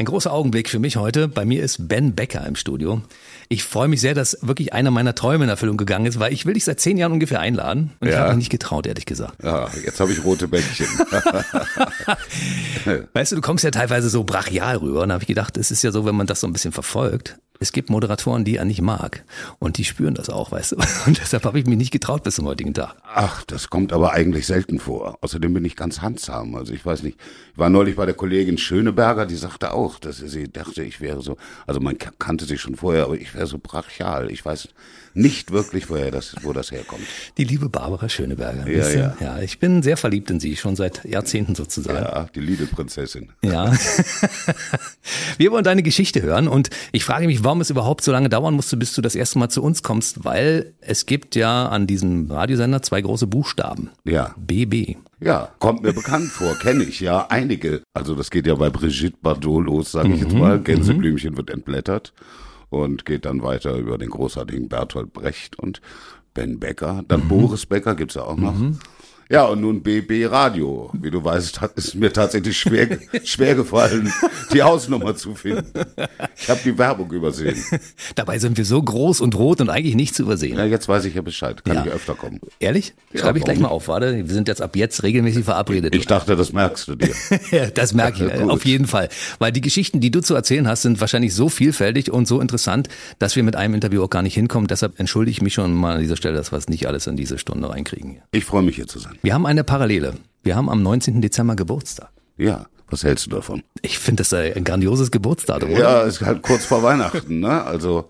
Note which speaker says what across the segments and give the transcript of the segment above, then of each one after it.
Speaker 1: Ein großer Augenblick für mich heute. Bei mir ist Ben Becker im Studio. Ich freue mich sehr, dass wirklich einer meiner Träume in Erfüllung gegangen ist, weil ich will dich seit zehn Jahren ungefähr einladen. Und ich
Speaker 2: Ja.
Speaker 1: habe mich nicht getraut, ehrlich gesagt.
Speaker 2: Ja, jetzt habe ich rote Bäckchen.
Speaker 1: Weißt du, du kommst ja teilweise so brachial rüber. Und da habe ich gedacht, es ist ja so, wenn man das so ein bisschen verfolgt. Es gibt Moderatoren, die er nicht mag. Und die spüren das auch, weißt du. Und deshalb habe ich mich nicht getraut bis zum heutigen Tag.
Speaker 2: Ach, das kommt aber eigentlich selten vor. Außerdem bin ich ganz handsam. Also ich weiß nicht, ich war neulich bei der Kollegin Schöneberger, die sagte auch, dass sie dachte, ich wäre so, also man ka- kannte sich schon vorher, aber ich wäre so brachial. Ich weiß nicht wirklich, woher das, wo das herkommt.
Speaker 1: Die liebe Barbara Schöneberger.
Speaker 2: Ja, ja.
Speaker 1: ja, ich bin sehr verliebt in sie, schon seit Jahrzehnten sozusagen.
Speaker 2: Ja, die Lidl-Prinzessin.
Speaker 1: Ja. Wir wollen deine Geschichte hören und ich frage mich, warum es überhaupt so lange dauern musste, bis du das erste Mal zu uns kommst, weil es gibt ja an diesem Radiosender zwei große Buchstaben.
Speaker 2: Ja.
Speaker 1: BB.
Speaker 2: Ja, kommt mir bekannt vor, kenne ich ja einige. Also das geht ja bei Brigitte Bardot los, sage ich jetzt mal. Gänseblümchen wird entblättert und geht dann weiter über den großartigen Bertolt Brecht und Ben Becker. Dann Boris Becker gibt's ja auch noch. Ja, und nun BB Radio. Wie du weißt, hat es mir tatsächlich schwer, schwer gefallen, die Hausnummer zu finden. Ich habe die Werbung übersehen.
Speaker 1: Dabei sind wir so groß und rot und eigentlich nicht zu übersehen.
Speaker 2: Ja, jetzt weiß ich ja Bescheid. Kann
Speaker 1: Ja.
Speaker 2: ich öfter kommen.
Speaker 1: Ehrlich?
Speaker 2: Ja,
Speaker 1: Schreibe ich gleich mal auf, warte. Wir sind jetzt ab jetzt regelmäßig verabredet.
Speaker 2: Ich dachte, das merkst du dir.
Speaker 1: Ja, das merke ich, äh, auf jeden Fall. Weil die Geschichten, die du zu erzählen hast, sind wahrscheinlich so vielfältig und so interessant, dass wir mit einem Interview auch gar nicht hinkommen. Deshalb entschuldige ich mich schon mal an dieser Stelle, dass wir es nicht alles in diese Stunde reinkriegen.
Speaker 2: Ich freue mich hier zu sein.
Speaker 1: Wir haben eine Parallele. Wir haben am 19. Dezember Geburtstag.
Speaker 2: Ja, was hältst du davon?
Speaker 1: Ich finde das äh, ein grandioses Geburtsdatum, oder?
Speaker 2: Ja, ist halt kurz vor Weihnachten, ne? Also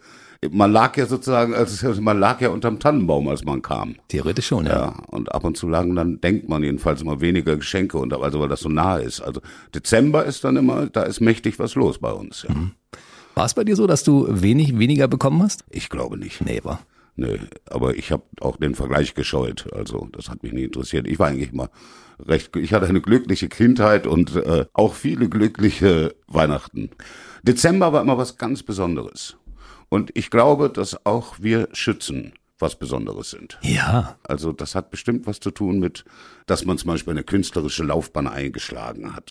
Speaker 2: man lag ja sozusagen, also man lag ja unterm Tannenbaum, als man kam.
Speaker 1: Theoretisch schon, ja.
Speaker 2: Ja, und ab und zu lagen dann, denkt man jedenfalls immer weniger Geschenke und also weil das so nahe ist. Also Dezember ist dann immer, da ist mächtig was los bei uns. Ja.
Speaker 1: War es bei dir so, dass du wenig weniger bekommen hast?
Speaker 2: Ich glaube nicht.
Speaker 1: Nee, war.
Speaker 2: Nö, aber ich habe auch den Vergleich gescheut. Also das hat mich nie interessiert. Ich war eigentlich mal recht, ich hatte eine glückliche Kindheit und äh, auch viele glückliche Weihnachten. Dezember war immer was ganz Besonderes. Und ich glaube, dass auch wir Schützen was Besonderes sind.
Speaker 1: Ja.
Speaker 2: Also das hat bestimmt was zu tun mit, dass man zum Beispiel eine künstlerische Laufbahn eingeschlagen hat.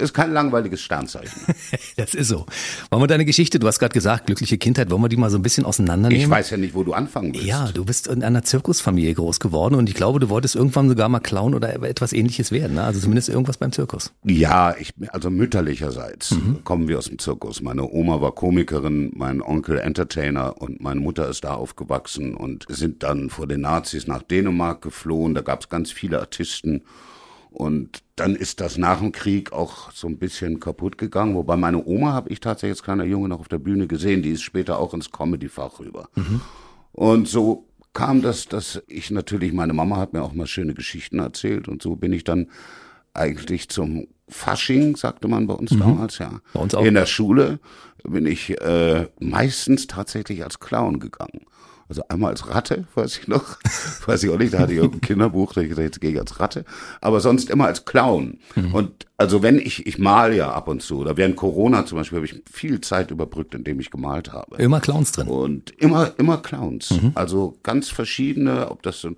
Speaker 2: Ist kein langweiliges Sternzeichen.
Speaker 1: Das ist so. Wollen wir deine Geschichte, du hast gerade gesagt, glückliche Kindheit, wollen wir die mal so ein bisschen auseinandernehmen?
Speaker 2: Ich weiß ja nicht, wo du anfangen willst.
Speaker 1: Ja, du bist in einer Zirkusfamilie groß geworden und ich glaube, du wolltest irgendwann sogar mal Clown oder etwas ähnliches werden, ne? Also zumindest irgendwas beim Zirkus.
Speaker 2: Ja, ich, also mütterlicherseits kommen wir aus dem Zirkus. Meine Oma war Komikerin, mein Onkel Entertainer und meine Mutter ist da aufgewachsen und sind dann vor den Nazis nach Dänemark geflohen. Da gab es ganz viele Artisten und dann ist das nach dem Krieg auch so ein bisschen kaputt gegangen. Wobei meine Oma habe ich tatsächlich als kleiner Junge noch auf der Bühne gesehen. Die ist später auch ins Comedy-Fach rüber. Und so kam das, dass ich natürlich, meine Mama hat mir auch mal schöne Geschichten erzählt und so bin ich dann eigentlich zum Fasching, sagte man bei uns damals, ja.
Speaker 1: Bei uns auch.
Speaker 2: In der Schule bin ich äh, meistens tatsächlich als Clown gegangen. Also einmal als Ratte, weiß ich noch. weiß ich auch nicht, da hatte ich irgendein Kinderbuch, da ich gesagt, jetzt gehe ich als Ratte. Aber sonst immer als Clown. Und also wenn ich, ich mal ja ab und zu, oder während Corona zum Beispiel, habe ich viel Zeit überbrückt, indem ich gemalt habe.
Speaker 1: Immer Clowns drin.
Speaker 2: Und immer, immer Clowns. Also ganz verschiedene, ob das so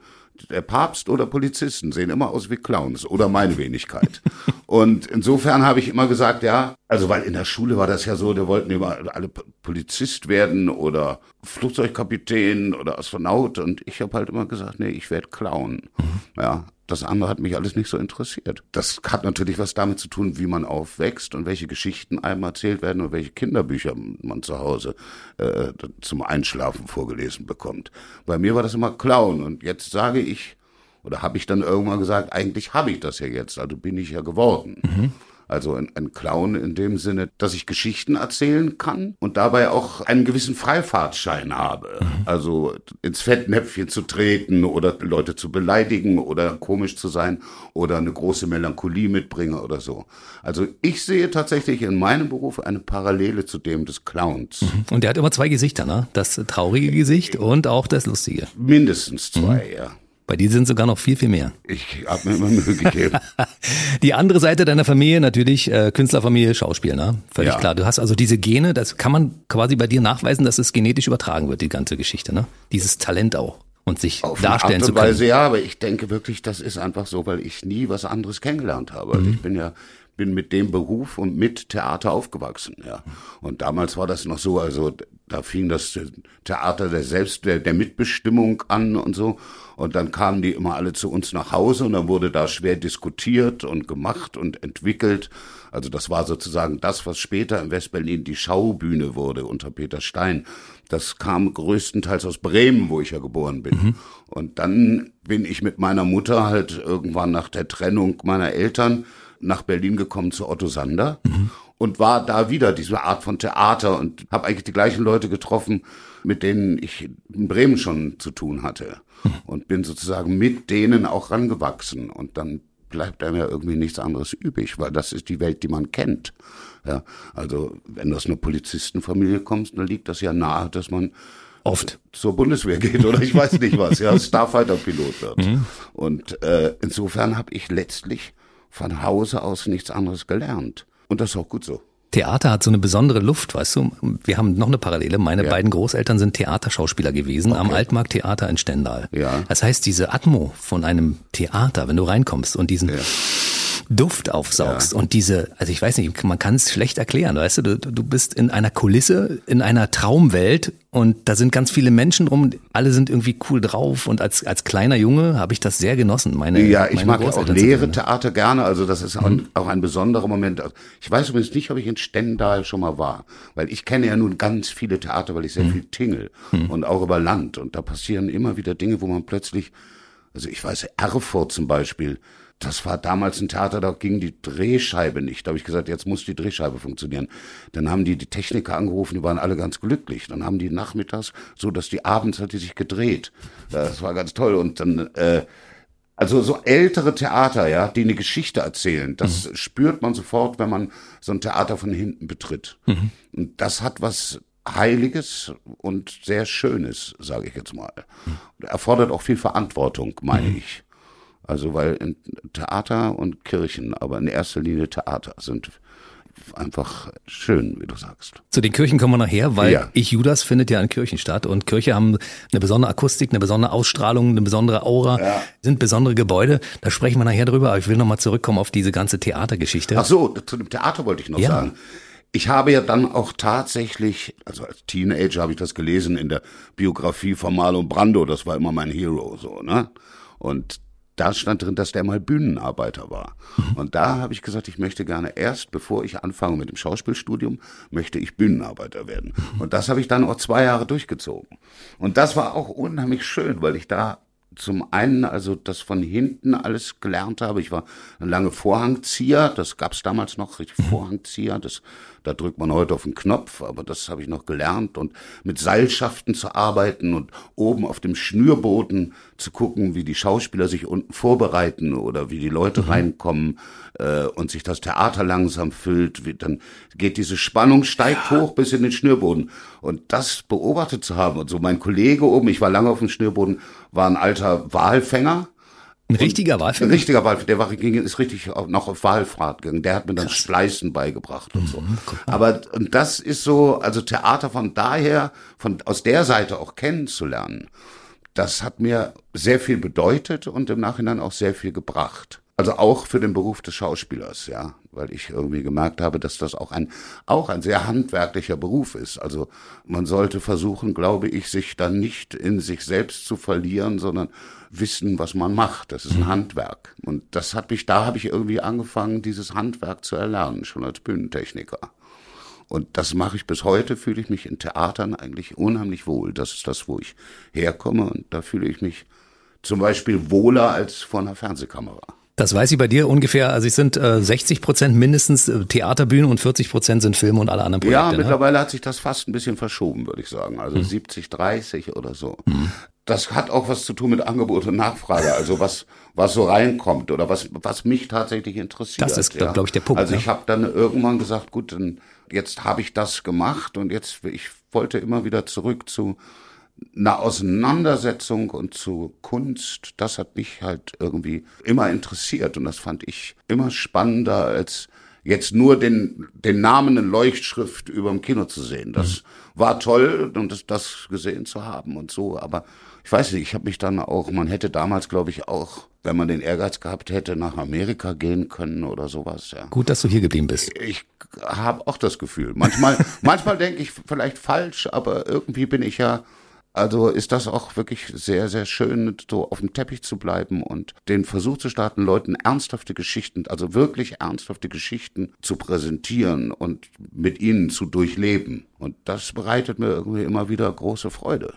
Speaker 2: der Papst oder Polizisten sehen immer aus wie Clowns oder meine Wenigkeit. Und insofern habe ich immer gesagt, ja, also weil in der Schule war das ja so, da wollten immer alle Polizist werden oder Flugzeugkapitän oder Astronaut und ich habe halt immer gesagt, nee, ich werde Clown. Ja, das andere hat mich alles nicht so interessiert. Das hat natürlich was damit zu tun, wie man aufwächst und welche Geschichten einem erzählt werden und welche Kinderbücher man zu Hause äh, zum Einschlafen vorgelesen bekommt. Bei mir war das immer Clown und jetzt sage ich, oder habe ich dann irgendwann gesagt, eigentlich habe ich das ja jetzt, also bin ich ja geworden. Also ein, ein Clown in dem Sinne, dass ich Geschichten erzählen kann und dabei auch einen gewissen Freifahrtschein habe. Also ins Fettnäpfchen zu treten oder Leute zu beleidigen oder komisch zu sein oder eine große Melancholie mitbringe oder so. Also ich sehe tatsächlich in meinem Beruf eine Parallele zu dem des Clowns.
Speaker 1: Und der hat immer zwei Gesichter, ne? Das traurige Gesicht und auch das lustige.
Speaker 2: Mindestens zwei, ja.
Speaker 1: Bei dir sind sogar noch viel, viel mehr.
Speaker 2: Ich habe mir immer Mühe gegeben.
Speaker 1: Die andere Seite deiner Familie natürlich äh, Künstlerfamilie, Schauspiel, ne? Völlig
Speaker 2: Ja.
Speaker 1: klar. Du hast also diese Gene, das kann man quasi bei dir nachweisen, dass es genetisch übertragen wird, die ganze Geschichte, ne? Dieses Talent auch. und sich
Speaker 2: Auf
Speaker 1: darstellen
Speaker 2: eine Art
Speaker 1: zu
Speaker 2: und
Speaker 1: können.
Speaker 2: Weise, ja, aber ich denke wirklich, das ist einfach so, weil ich nie was anderes kennengelernt habe.
Speaker 1: Mhm.
Speaker 2: Also ich bin ja bin mit dem Beruf und mit Theater aufgewachsen, ja. Und damals war das noch so, also da fing das Theater der Selbst, der, der Mitbestimmung an und so. Und dann kamen die immer alle zu uns nach Hause und dann wurde da schwer diskutiert und gemacht und entwickelt. Also das war sozusagen das, was später in Westberlin die Schaubühne wurde unter Peter Stein. Das kam größtenteils aus Bremen, wo ich ja geboren bin. Und dann bin ich mit meiner Mutter halt irgendwann nach der Trennung meiner Eltern nach Berlin gekommen zu Otto Sander und war da wieder diese Art von Theater und habe eigentlich die gleichen Leute getroffen, mit denen ich in Bremen schon zu tun hatte und bin sozusagen mit denen auch rangewachsen und dann bleibt einem ja irgendwie nichts anderes übrig, weil das ist die Welt, die man kennt. Ja, also wenn du aus einer Polizistenfamilie kommst, dann liegt das ja nahe, dass man
Speaker 1: Oft.
Speaker 2: zur Bundeswehr geht oder ich weiß nicht was, ja, Starfighter-Pilot wird. Und äh, insofern habe ich letztlich von Hause aus nichts anderes gelernt. Und das ist auch gut so.
Speaker 1: Theater hat so eine besondere Luft, weißt du? Wir haben noch eine Parallele. Meine
Speaker 2: Ja.
Speaker 1: beiden Großeltern sind Theaterschauspieler gewesen am Altmarkttheater in Stendal.
Speaker 2: Ja.
Speaker 1: Das heißt, diese Atmo von einem Theater, wenn du reinkommst und diesen Duft aufsaugst und diese, also ich weiß nicht, man kann es schlecht erklären, weißt du? du, du bist in einer Kulisse, in einer Traumwelt und da sind ganz viele Menschen drum, alle sind irgendwie cool drauf und als, als kleiner Junge habe ich das sehr genossen. Meine,
Speaker 2: Ja, ich
Speaker 1: meine
Speaker 2: mag ja auch leere? Theater gerne, also das ist auch, auch ein besonderer Moment. Ich weiß übrigens nicht, ob ich in Stendal schon mal war, weil ich kenne ja nun ganz viele Theater, weil ich sehr viel tingel und auch über Land und da passieren immer wieder Dinge, wo man plötzlich, also ich weiß, Erfurt zum Beispiel, das war damals ein Theater, da ging die Drehscheibe nicht. Da habe ich gesagt, jetzt muss die Drehscheibe funktionieren. Dann haben die die Techniker angerufen, die waren alle ganz glücklich. Dann haben die nachmittags, so dass die abends hat die sich gedreht. Das war ganz toll. Und dann, äh, also so ältere Theater, ja, die eine Geschichte erzählen, das spürt man sofort, wenn man so ein Theater von hinten betritt. Und das hat was Heiliges und sehr Schönes, sage ich jetzt mal. Erfordert auch viel Verantwortung, meine ich. Also weil in Theater und Kirchen, aber in erster Linie Theater sind einfach schön, wie du sagst.
Speaker 1: Zu den Kirchen kommen wir nachher, weil
Speaker 2: Ja.
Speaker 1: ich Judas findet ja in Kirchen statt und Kirche haben eine besondere Akustik, eine besondere Ausstrahlung, eine besondere Aura,
Speaker 2: Ja.
Speaker 1: sind besondere Gebäude. Da sprechen wir nachher drüber, aber ich will nochmal zurückkommen auf diese ganze Theatergeschichte.
Speaker 2: Ach so, zu dem Theater wollte ich noch
Speaker 1: Ja.
Speaker 2: sagen. Ich habe ja dann auch tatsächlich, also als Teenager habe ich das gelesen in der Biografie von Marlon Brando, das war immer mein Hero, so, ne? Und da stand drin, dass der mal Bühnenarbeiter war. Und da habe ich gesagt, ich möchte gerne erst, bevor ich anfange mit dem Schauspielstudium, möchte ich Bühnenarbeiter werden. Und das habe ich dann auch zwei Jahre durchgezogen. Und das war auch unheimlich schön, weil ich da zum einen also das von hinten alles gelernt habe. Ich war eine lange Vorhangzieher, das gab's damals noch, richtig Vorhangzieher. Das, da drückt man heute auf den Knopf, aber das habe ich noch gelernt. Und mit Seilschaften zu arbeiten und oben auf dem Schnürboden zu gucken, wie die Schauspieler sich unten vorbereiten oder wie die Leute reinkommen äh, und sich das Theater langsam füllt. Wie, dann geht diese Spannung, steigt hoch bis in den Schnürboden. Und das beobachtet zu haben. Und so mein Kollege oben, ich war lange auf dem Schnürboden, war ein alter Walfänger.
Speaker 1: Ein richtiger
Speaker 2: Ein
Speaker 1: Wahlfilm.
Speaker 2: richtiger Walfänger, der war, ging, ist richtig auch noch auf Walfahrt gegangen. Der hat mir dann Spleißen beigebracht und so. Aber und das ist so, also Theater von daher, von aus der Seite auch kennenzulernen, das hat mir sehr viel bedeutet und im Nachhinein auch sehr viel gebracht. Also auch für den Beruf des Schauspielers, ja, weil ich irgendwie gemerkt habe, dass das auch ein auch ein sehr handwerklicher Beruf ist. Also man sollte versuchen, glaube ich, sich dann nicht in sich selbst zu verlieren, sondern wissen, was man macht. Das ist ein Handwerk und das hat mich da habe ich irgendwie angefangen, dieses Handwerk zu erlernen, schon als Bühnentechniker. Und das mache ich bis heute, fühle ich mich in Theatern eigentlich unheimlich wohl. Das ist das, wo ich herkomme und da fühle ich mich zum Beispiel wohler als vor einer Fernsehkamera.
Speaker 1: Das weiß ich bei dir ungefähr, also es sind äh, 60 Prozent mindestens äh, Theaterbühnen und 40 Prozent sind Filme und alle anderen Projekte.
Speaker 2: Ja,
Speaker 1: ne?
Speaker 2: mittlerweile hat sich das fast ein bisschen verschoben, würde ich sagen. Also 70, 30 oder so. Das hat auch was zu tun mit Angebot und Nachfrage, also was was so reinkommt oder was was mich tatsächlich interessiert.
Speaker 1: Das ist, glaub ich, der Punkt,
Speaker 2: Also
Speaker 1: ne?
Speaker 2: ich habe dann irgendwann gesagt, gut, dann jetzt habe ich das gemacht und jetzt ich wollte immer wieder zurück zu einer Auseinandersetzung und zu Kunst, das hat mich halt irgendwie immer interessiert und das fand ich immer spannender als jetzt nur den, den Namen in Leuchtschrift über dem Kino zu sehen. Das mhm. war toll und das, das gesehen zu haben und so. Aber ich weiß nicht, ich habe mich dann auch, man hätte damals, glaube ich, auch, wenn man den Ehrgeiz gehabt hätte, nach Amerika gehen können oder sowas. Ja.
Speaker 1: Gut, dass du hier geblieben bist.
Speaker 2: Ich habe auch das Gefühl. Manchmal, manchmal denke ich vielleicht falsch, aber irgendwie bin ich ja also ist das auch wirklich sehr, sehr schön, so auf dem Teppich zu bleiben und den Versuch zu starten, Leuten ernsthafte Geschichten, also wirklich ernsthafte Geschichten zu präsentieren und mit ihnen zu durchleben. Und das bereitet mir irgendwie immer wieder große Freude,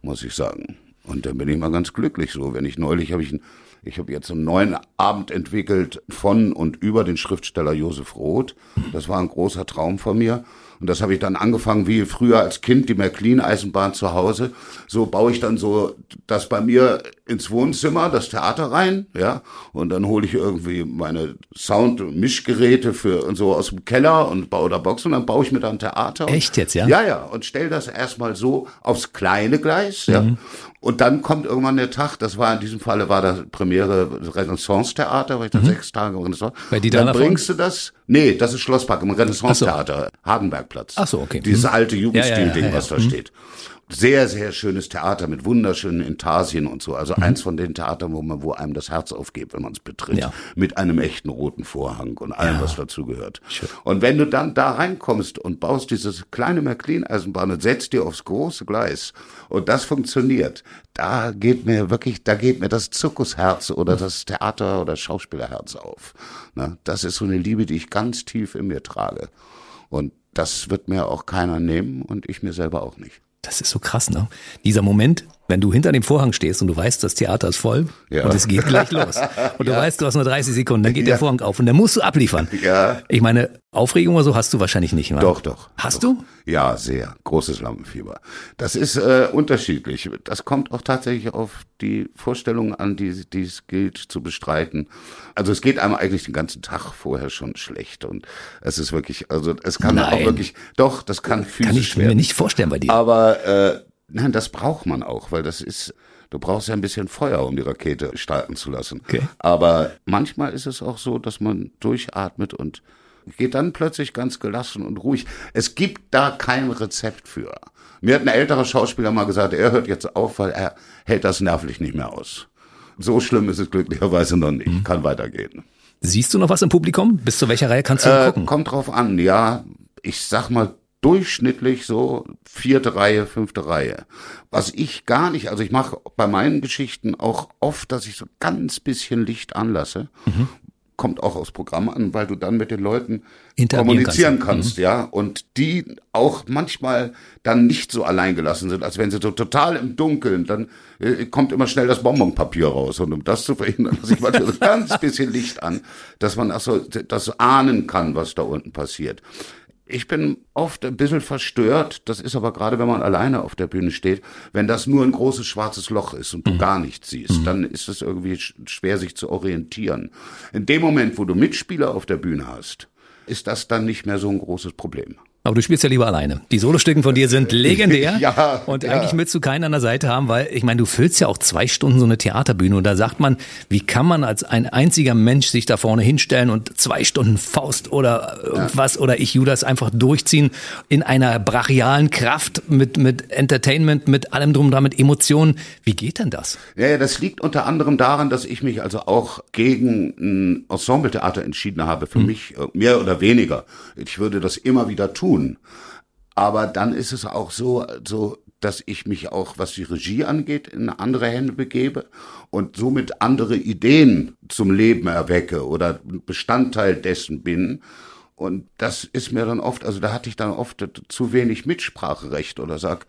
Speaker 2: muss ich sagen. Und dann bin ich mal ganz glücklich so. Wenn ich neulich habe ich ein ich habe jetzt einen neuen Abend entwickelt von und über den Schriftsteller Josef Roth. Das war ein großer Traum von mir. Und das habe ich dann angefangen wie früher als Kind, die Märklin-Eisenbahn zu Hause. So baue ich dann so das bei mir ins Wohnzimmer, das Theater rein, ja. Und dann hole ich irgendwie meine Sound-Mischgeräte für und so aus dem Keller und baue da Box und dann baue ich mir dann Theater.
Speaker 1: Echt jetzt, ja?
Speaker 2: Ja, ja. Und stell das erstmal so aufs kleine Gleis, ja. Mhm. Und dann kommt irgendwann der Tag, das war in diesem Falle war das Premiere Renaissance-Theater, weil ich da mhm. sechs Tage Renaissance.
Speaker 1: Bei die
Speaker 2: dann bringst du das, nee, das ist Schlosspark im Renaissance-Theater, so. Hagenbergplatz.
Speaker 1: Ach so, okay.
Speaker 2: Dieses mhm. alte Jugendstil-Ding, ja, ja, ja, was da mhm. Sehr, sehr schönes Theater mit wunderschönen Intarsien und so. Also mhm. eins von den Theatern, wo man, wo einem das Herz aufgeht, wenn man es betritt. Ja. Mit einem echten roten Vorhang und allem, ja. was dazugehört. Und wenn du dann da reinkommst und baust dieses kleine Märklin-Eisenbahn und setzt dir aufs große Gleis und das funktioniert, da geht mir wirklich, da geht mir das Zirkusherz oder das Theater- oder Schauspielerherz auf. Na, das ist so eine Liebe, die ich ganz tief in mir trage. Und das wird mir auch keiner nehmen und ich mir selber auch nicht.
Speaker 1: Das ist so krass, ne? Dieser Moment, wenn du hinter dem Vorhang stehst und du weißt, das Theater ist voll ja. und es geht gleich los. Und ja. du weißt, du hast nur 30 Sekunden, dann geht ja. der Vorhang auf und dann musst du abliefern. Ja. Ich meine, Aufregung oder so hast du wahrscheinlich nicht, oder?
Speaker 2: Doch, doch.
Speaker 1: Hast
Speaker 2: doch.
Speaker 1: du?
Speaker 2: Ja, sehr. Großes Lampenfieber. Das ist äh, unterschiedlich. Das kommt auch tatsächlich auf die Vorstellungen an, die, die es gilt zu bestreiten. Also es geht einem eigentlich den ganzen Tag vorher schon schlecht und es ist wirklich, also es kann Nein. auch wirklich, doch, das kann physisch
Speaker 1: Kann ich werden. mir nicht vorstellen bei dir.
Speaker 2: Aber äh, Nein, das braucht man auch, weil das ist, du brauchst ja ein bisschen Feuer, um die Rakete starten zu lassen. Okay. Aber manchmal ist es auch so, dass man durchatmet und geht dann plötzlich ganz gelassen und ruhig. Es gibt da kein Rezept für. Mir hat ein älterer Schauspieler mal gesagt, er hört jetzt auf, weil er hält das nervlich nicht mehr aus. So schlimm ist es glücklicherweise noch nicht. Mhm. Kann weitergehen.
Speaker 1: Siehst du noch was im Publikum? Bis zu welcher Reihe kannst du äh, gucken?
Speaker 2: Kommt drauf an, ja. Ich sag mal durchschnittlich so vierte Reihe, fünfte Reihe. Was ich gar nicht, also ich mache bei meinen Geschichten auch oft, dass ich so ganz bisschen Licht anlasse. Mhm. Kommt auch aus Programm an, weil du dann mit den Leuten kommunizieren kannst, kannst mhm. ja. Und die auch manchmal dann nicht so alleingelassen sind, als wenn sie so total im Dunkeln, dann äh, kommt immer schnell das Bonbonpapier raus. Und um das zu verhindern, lasse ich manchmal so ganz bisschen Licht an, dass man auch so das ahnen kann, was da unten passiert. Ich bin oft ein bisschen verstört, das ist aber gerade, wenn man alleine auf der Bühne steht, wenn das nur ein großes schwarzes Loch ist und du mhm. gar nichts siehst, mhm. dann ist es irgendwie schwer, sich zu orientieren. In dem Moment, wo du Mitspieler auf der Bühne hast, ist das dann nicht mehr so ein großes Problem.
Speaker 1: Aber du spielst ja lieber alleine. Die Solostücken von dir sind legendär. ja, und ja. eigentlich willst du keinen an der Seite haben, weil ich meine, du füllst ja auch zwei Stunden so eine Theaterbühne und da sagt man, wie kann man als ein einziger Mensch sich da vorne hinstellen und zwei Stunden Faust oder irgendwas ja. oder ich Judas einfach durchziehen in einer brachialen Kraft mit, mit Entertainment, mit allem drum dran, mit Emotionen. Wie geht denn das?
Speaker 2: Ja, ja, das liegt unter anderem daran, dass ich mich also auch gegen ein Ensembletheater entschieden habe. Für hm. mich äh, mehr oder weniger. Ich würde das immer wieder tun tun. Aber dann ist es auch so, so, dass ich mich auch, was die Regie angeht, in andere Hände begebe und somit andere Ideen zum Leben erwecke oder Bestandteil dessen bin. Und das ist mir dann oft, also da hatte ich dann oft zu wenig Mitspracherecht oder sag,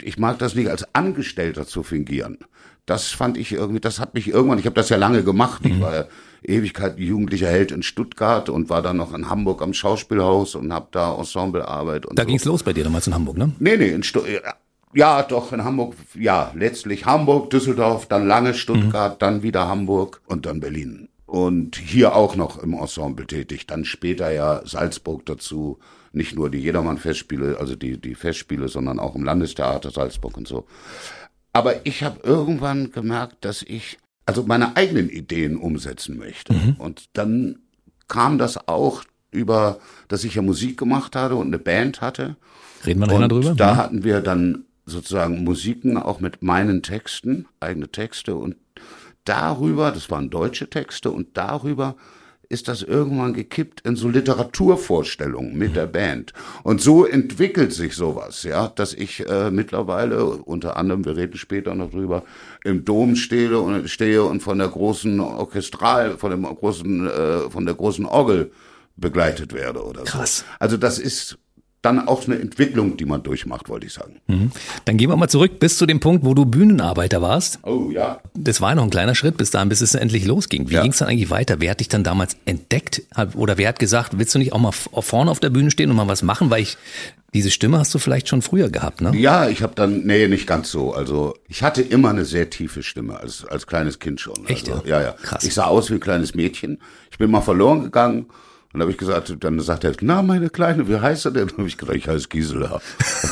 Speaker 2: ich mag das nicht als Angestellter zu fingieren. Das fand ich irgendwie, das hat mich irgendwann, ich habe das ja lange gemacht, ich mhm. war ja Ewigkeit jugendlicher Held in Stuttgart und war dann noch in Hamburg am Schauspielhaus und habe da Ensemblearbeit und
Speaker 1: Da
Speaker 2: so.
Speaker 1: ging's los bei dir damals in Hamburg, ne?
Speaker 2: Nee, nee, in Stuttgart. Ja, doch, in Hamburg, ja, letztlich Hamburg, Düsseldorf, dann lange Stuttgart, mhm. dann wieder Hamburg und dann Berlin. Und hier auch noch im Ensemble tätig. Dann später ja Salzburg dazu. Nicht nur die Jedermann-Festspiele, also die, die Festspiele, sondern auch im Landestheater Salzburg und so. Aber ich habe irgendwann gemerkt, dass ich also meine eigenen Ideen umsetzen möchte. Mhm. Und dann kam das auch über, dass ich ja Musik gemacht hatte und eine Band hatte.
Speaker 1: Reden wir nachher drüber?
Speaker 2: Da hatten wir dann sozusagen Musiken auch mit meinen Texten, eigene Texte und darüber, das waren deutsche Texte und darüber ist das irgendwann gekippt in so Literaturvorstellungen mit der Band. Und so entwickelt sich sowas, ja, dass ich äh, mittlerweile, unter anderem, wir reden später noch drüber, im Dom stehe und stehe und von der großen Orchestral, von dem großen, äh, von der großen Orgel begleitet werde oder
Speaker 1: Krass.
Speaker 2: so. Also das ist dann auch eine Entwicklung, die man durchmacht, wollte ich sagen.
Speaker 1: Dann gehen wir mal zurück bis zu dem Punkt, wo du Bühnenarbeiter warst.
Speaker 2: Oh ja.
Speaker 1: Das war ja noch ein kleiner Schritt bis dahin, bis es endlich losging. Wie
Speaker 2: Ja.
Speaker 1: ging es dann eigentlich weiter? Wer hat dich dann damals entdeckt? Oder wer hat gesagt, willst du nicht auch mal vorne auf der Bühne stehen und mal was machen? Weil ich, diese Stimme hast du vielleicht schon früher gehabt, ne?
Speaker 2: Ja, ich habe dann, nee, nicht ganz so. Also ich hatte immer eine sehr tiefe Stimme, als, als kleines Kind schon.
Speaker 1: Echt,
Speaker 2: also?
Speaker 1: Ja,
Speaker 2: ja.
Speaker 1: Krass.
Speaker 2: Ich sah aus wie ein kleines Mädchen. Ich bin mal verloren gegangen. Und habe ich gesagt, dann sagt er, na, meine Kleine, wie heißt er denn? Dann habe ich gesagt, ich heiße Gisela.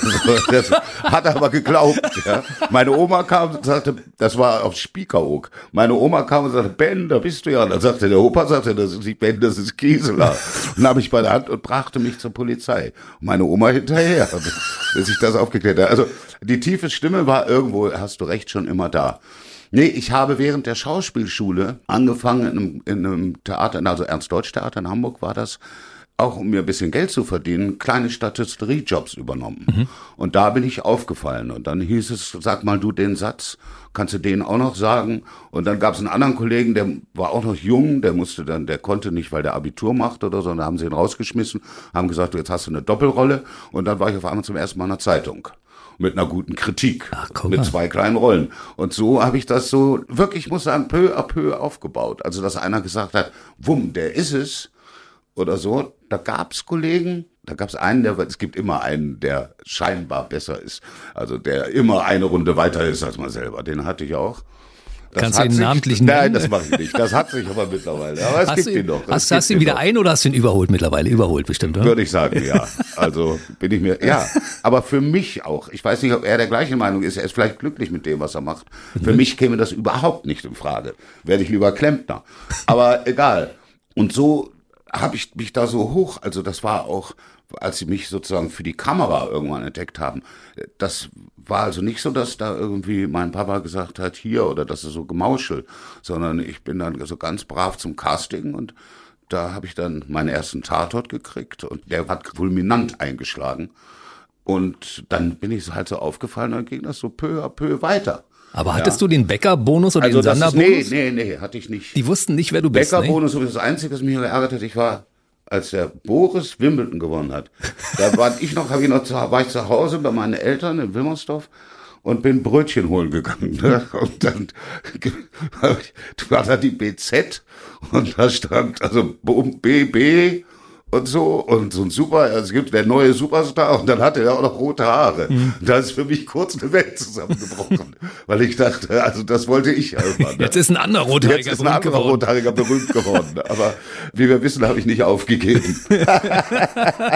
Speaker 2: das hat er aber geglaubt, ja. Meine Oma kam und sagte, das war auf Spiekeroog. Meine Oma kam und sagte, Ben, da bist du ja. Und dann sagte der Opa, sagte, das ist nicht Ben, das ist Gisela. Und dann habe ich bei der Hand und brachte mich zur Polizei. Meine Oma hinterher, bis ich das aufgeklärt habe. Also, die tiefe Stimme war irgendwo, hast du recht, schon immer da. Nee, ich habe während der Schauspielschule angefangen in einem, in einem Theater, also Ernst-Deutsch-Theater in Hamburg war das, auch um mir ein bisschen Geld zu verdienen, kleine Statistieriejobs übernommen. Und da bin ich aufgefallen. Und dann hieß es, sag mal du den Satz, kannst du den auch noch sagen? Und dann gab es einen anderen Kollegen, der war auch noch jung, der musste dann, der konnte nicht, weil der Abitur macht oder so, und da haben sie ihn rausgeschmissen, haben gesagt, du, jetzt hast du eine Doppelrolle. Und dann war ich auf einmal zum ersten Mal in der Zeitung mit einer guten Kritik,
Speaker 1: Ach,
Speaker 2: mit
Speaker 1: mal.
Speaker 2: zwei kleinen Rollen. Und so habe ich das so wirklich, ich muss sagen, peu à peu aufgebaut. Also, dass einer gesagt hat, wumm, der ist es oder so. Da gab's Kollegen, da gab's einen, der, es gibt immer einen, der scheinbar besser ist. Also, der immer eine Runde weiter ist als man selber. Den hatte ich auch. Das
Speaker 1: Kannst du ihn
Speaker 2: sich-
Speaker 1: namentlich
Speaker 2: Nein,
Speaker 1: nennen?
Speaker 2: das mache ich nicht. Das hat sich aber mittlerweile. Aber es
Speaker 1: Hast
Speaker 2: gibt
Speaker 1: du,
Speaker 2: ihn noch. Es
Speaker 1: hast, du ihn wieder
Speaker 2: noch.
Speaker 1: ein oder hast du ihn überholt mittlerweile? Überholt bestimmt, oder?
Speaker 2: Würde ich sagen, ja. Also bin ich mir, ja. Aber für mich auch. Ich weiß nicht, ob er der gleichen Meinung ist. Er ist vielleicht glücklich mit dem, was er macht. Für mich käme das überhaupt nicht in Frage. Werde ich lieber Klempner. Aber egal. Und so habe ich mich da so hoch, also das war auch, als sie mich sozusagen für die Kamera irgendwann entdeckt haben, das war also nicht so, dass da irgendwie mein Papa gesagt hat, hier, oder das ist so gemauschelt, sondern ich bin dann so ganz brav zum Casting und da habe ich dann meinen ersten Tatort gekriegt und der hat fulminant eingeschlagen. Und dann bin ich so halt so aufgefallen und dann ging das so peu à peu weiter.
Speaker 1: Aber hattest du den Bäcker-Bonus oder
Speaker 2: Also
Speaker 1: den
Speaker 2: ist, nee,
Speaker 1: Sander-Bonus?
Speaker 2: nee, nee, hatte ich nicht.
Speaker 1: Die wussten nicht, wer du bist. Ne?
Speaker 2: Bäckerbonus, das Einzige, was mich geärgert hat, ich war, als der Boris Wimbledon gewonnen hat, da war ich noch, hab ich noch zu, war ich zu Hause bei meinen Eltern in Wilmersdorf und bin Brötchen holen gegangen. Ne? Und dann war da die BZ und da stand also BB und so und so ein Super, also es gibt der neue Superstar und dann hatte er auch noch rote Haare.
Speaker 1: Mhm.
Speaker 2: Da ist für mich kurz eine Welt zusammengebrochen, weil ich dachte, also das wollte ich einfach. Ne?
Speaker 1: Jetzt ist ein anderer Rothaariger
Speaker 2: Jetzt ist ein
Speaker 1: berühmt
Speaker 2: anderer
Speaker 1: geworden.
Speaker 2: Rothaariger berühmt geworden. Aber wie wir wissen, habe ich nicht aufgegeben.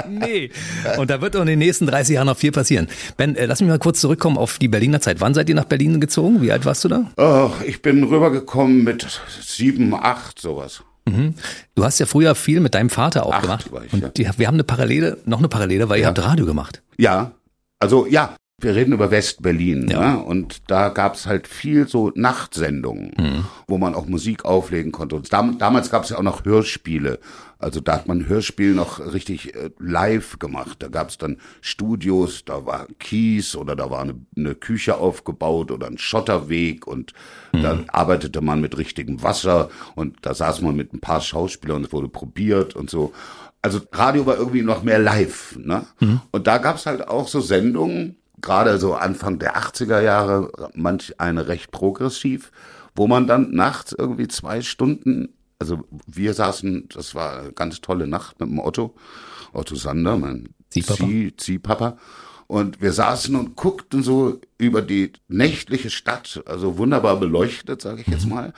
Speaker 1: Nee. Und da wird doch in den nächsten 30 Jahren noch viel passieren. Ben, äh, lass mich mal kurz zurückkommen auf die Berliner Zeit. Wann seid ihr nach Berlin gezogen? Wie alt warst du da?
Speaker 2: Ach, ich bin rübergekommen mit sieben, acht, sowas.
Speaker 1: Du hast ja früher viel mit deinem Vater auch
Speaker 2: Acht
Speaker 1: gemacht.
Speaker 2: war ich,
Speaker 1: und
Speaker 2: ja.
Speaker 1: die, wir haben eine Parallele, noch eine Parallele, weil ihr habt Radio gemacht.
Speaker 2: Ja, also ja, wir reden über West-Berlin.
Speaker 1: Ja.
Speaker 2: Ne? Und da gab's halt viel so Nachtsendungen,
Speaker 1: Mhm.
Speaker 2: wo man auch Musik auflegen konnte. Und dam damals gab's ja auch noch Hörspiele. Also da hat man Hörspiel noch richtig äh, live gemacht. Da gab's dann Studios, da war Kies oder da war eine, eine Küche aufgebaut oder ein Schotterweg und da arbeitete man mit richtigem Wasser und da saß man mit ein paar Schauspielern und es wurde probiert und so. Also Radio war irgendwie noch mehr live. Ne? Und da gab's halt auch so Sendungen, gerade so Anfang der 80er Jahre, manch eine recht progressiv, wo man dann nachts irgendwie zwei Stunden, also wir saßen, das war eine ganz tolle Nacht mit dem Otto, Otto Sander, mein
Speaker 1: Ziehpapa.
Speaker 2: Zieh- Ziehpapa. Und wir saßen und guckten so über die nächtliche Stadt, also wunderbar beleuchtet, sage ich jetzt mal,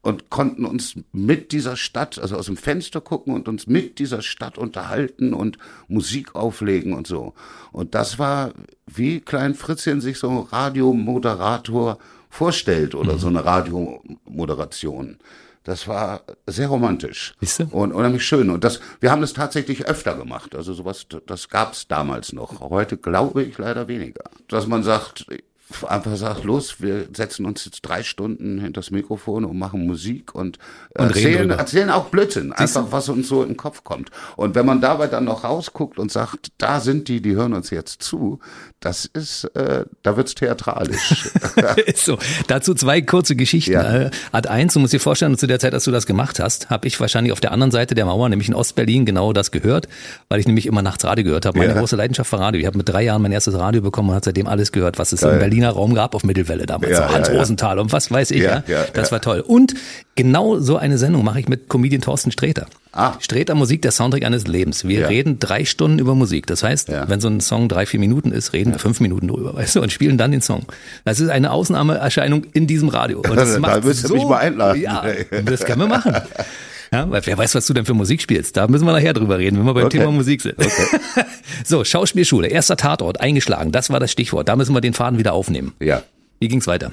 Speaker 2: und konnten uns mit dieser Stadt, also aus dem Fenster gucken und uns mit dieser Stadt unterhalten und Musik auflegen und so. Und das war, wie Klein Fritzchen sich so ein Radiomoderator vorstellt oder so eine Radiomoderation. Das war sehr romantisch
Speaker 1: Siehst du?
Speaker 2: und unheimlich schön. Und das, wir haben das tatsächlich öfter gemacht. Also sowas, das gab's damals noch. Heute glaube ich leider weniger. Dass man sagt, einfach sagt, los, wir setzen uns jetzt drei Stunden hinter das Mikrofon und machen Musik und,
Speaker 1: Und reden
Speaker 2: erzählen, erzählen auch Blödsinn, einfach was uns so in den Kopf kommt. Und wenn man dabei dann noch rausguckt und sagt, da sind die, die hören uns jetzt zu, das ist, äh, da wird's theatralisch.
Speaker 1: Ist so. Dazu zwei kurze Geschichten.
Speaker 2: Ja.
Speaker 1: Äh, Art eins, du musst dir vorstellen, zu der Zeit, als du das gemacht hast, habe ich wahrscheinlich auf der anderen Seite der Mauer, nämlich in Ostberlin, genau das gehört, weil ich nämlich immer nachts Radio gehört habe. Meine
Speaker 2: Ja.
Speaker 1: große Leidenschaft für Radio. Ich habe mit drei Jahren mein erstes Radio bekommen und hat seitdem alles gehört, was es im Berliner Raum gab, auf Mittelwelle damals.
Speaker 2: Ja,
Speaker 1: so Hans
Speaker 2: ja.
Speaker 1: Rosenthal und was weiß ich. Ja, das war toll. Und genau so eine Sendung mache ich mit Comedian Thorsten Sträter.
Speaker 2: Ah.
Speaker 1: Sträter Musik, der Soundtrack eines Lebens. Wir reden drei Stunden über Musik. Das heißt, wenn so ein Song drei, vier Minuten ist, reden wir fünf Minuten drüber, weißt du, und spielen dann den Song. Das ist eine Ausnahmeerscheinung in diesem Radio. Und das
Speaker 2: Da
Speaker 1: macht
Speaker 2: müsst ihr
Speaker 1: so,
Speaker 2: mich mal einladen.
Speaker 1: Ja, das können wir machen. Ja, weil wer weiß, was du denn für Musik spielst. Da müssen wir nachher drüber reden, wenn wir beim
Speaker 2: Okay.
Speaker 1: Thema Musik sind. so, Schauspielschule, erster Tatort, eingeschlagen. Das war das Stichwort. Da müssen wir den Faden wieder aufnehmen.
Speaker 2: ja.
Speaker 1: Wie ging's weiter?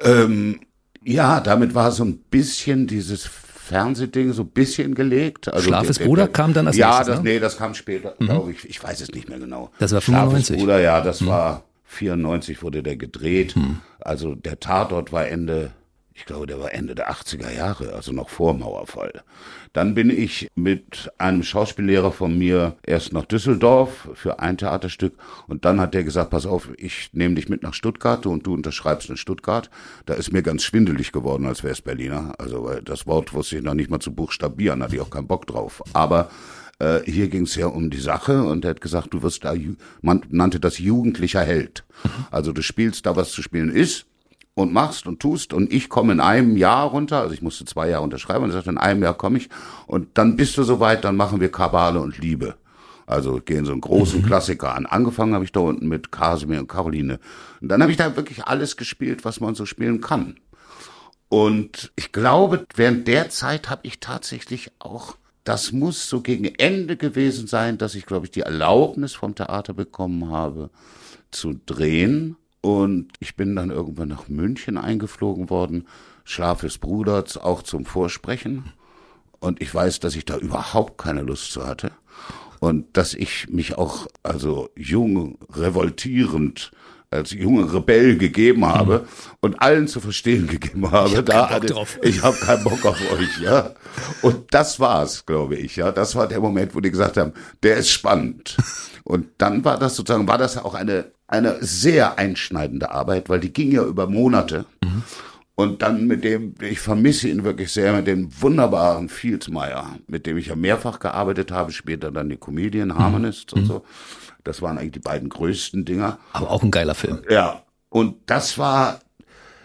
Speaker 2: Ähm, ja, damit war so ein bisschen dieses Fernsehding so ein bisschen gelegt. Also
Speaker 1: Schlafes
Speaker 2: der- der-
Speaker 1: Bruder kam dann als
Speaker 2: ja,
Speaker 1: nächstes,
Speaker 2: das,
Speaker 1: ne? Mhm.
Speaker 2: nee, das kam später, glaube ich. Ich weiß es nicht mehr genau.
Speaker 1: Das war
Speaker 2: Schlafes
Speaker 1: 95.
Speaker 2: Bruder, ja, das
Speaker 1: Mhm.
Speaker 2: war 94 wurde der gedreht. Also der Tatort war Ende, ich glaube, der war Ende der 80er Jahre, also noch vor Mauerfall. Dann bin ich mit einem Schauspiellehrer von mir erst nach Düsseldorf für ein Theaterstück und dann hat der gesagt, pass auf, ich nehme dich mit nach Stuttgart und du unterschreibst in Stuttgart. Da ist mir ganz schwindelig geworden als Westberliner. Also weil das Wort wusste ich noch nicht mal zu buchstabieren, hatte ich auch keinen Bock drauf. Aber äh, hier ging es ja um die Sache und er hat gesagt, du wirst da, man nannte das jugendlicher Held. Also du spielst da, was zu spielen ist und machst und tust und ich komme in einem Jahr runter, also ich musste zwei Jahre unterschreiben und er sagt, in einem Jahr komme ich und dann bist du soweit, dann machen wir Kabale und Liebe. Also gehen so einen großen Klassiker an. Angefangen habe ich da unten mit Kasimir und Caroline. Und dann habe ich da wirklich alles gespielt, was man so spielen kann. Und ich glaube, während der Zeit habe ich tatsächlich auch, das muss so gegen Ende gewesen sein, dass ich, glaube ich, die Erlaubnis vom Theater bekommen habe, zu drehen. Und ich bin dann irgendwann nach München eingeflogen worden, Schlafes Bruders auch zum Vorsprechen. Und ich weiß, dass ich da überhaupt keine Lust zu hatte. Und dass ich mich auch, also jung, revoltierend, als junger Rebell gegeben habe und allen zu verstehen gegeben habe,
Speaker 1: hab
Speaker 2: da
Speaker 1: keinen Bock
Speaker 2: hatte- ich habe keinen Bock auf euch, ja. Und das war's, glaube ich, ja. Das war der Moment, wo die gesagt haben, der ist spannend. Und dann war das sozusagen, war das auch eine, eine sehr einschneidende Arbeit, weil die ging ja über Monate. Und dann mit dem, ich vermisse ihn wirklich sehr, mit dem wunderbaren Fieldsmeyer, mit dem ich ja mehrfach gearbeitet habe, später dann die Comedian, Harmonist und so. Das waren eigentlich die beiden größten Dinger.
Speaker 1: Aber auch ein geiler Film.
Speaker 2: Ja, und das war,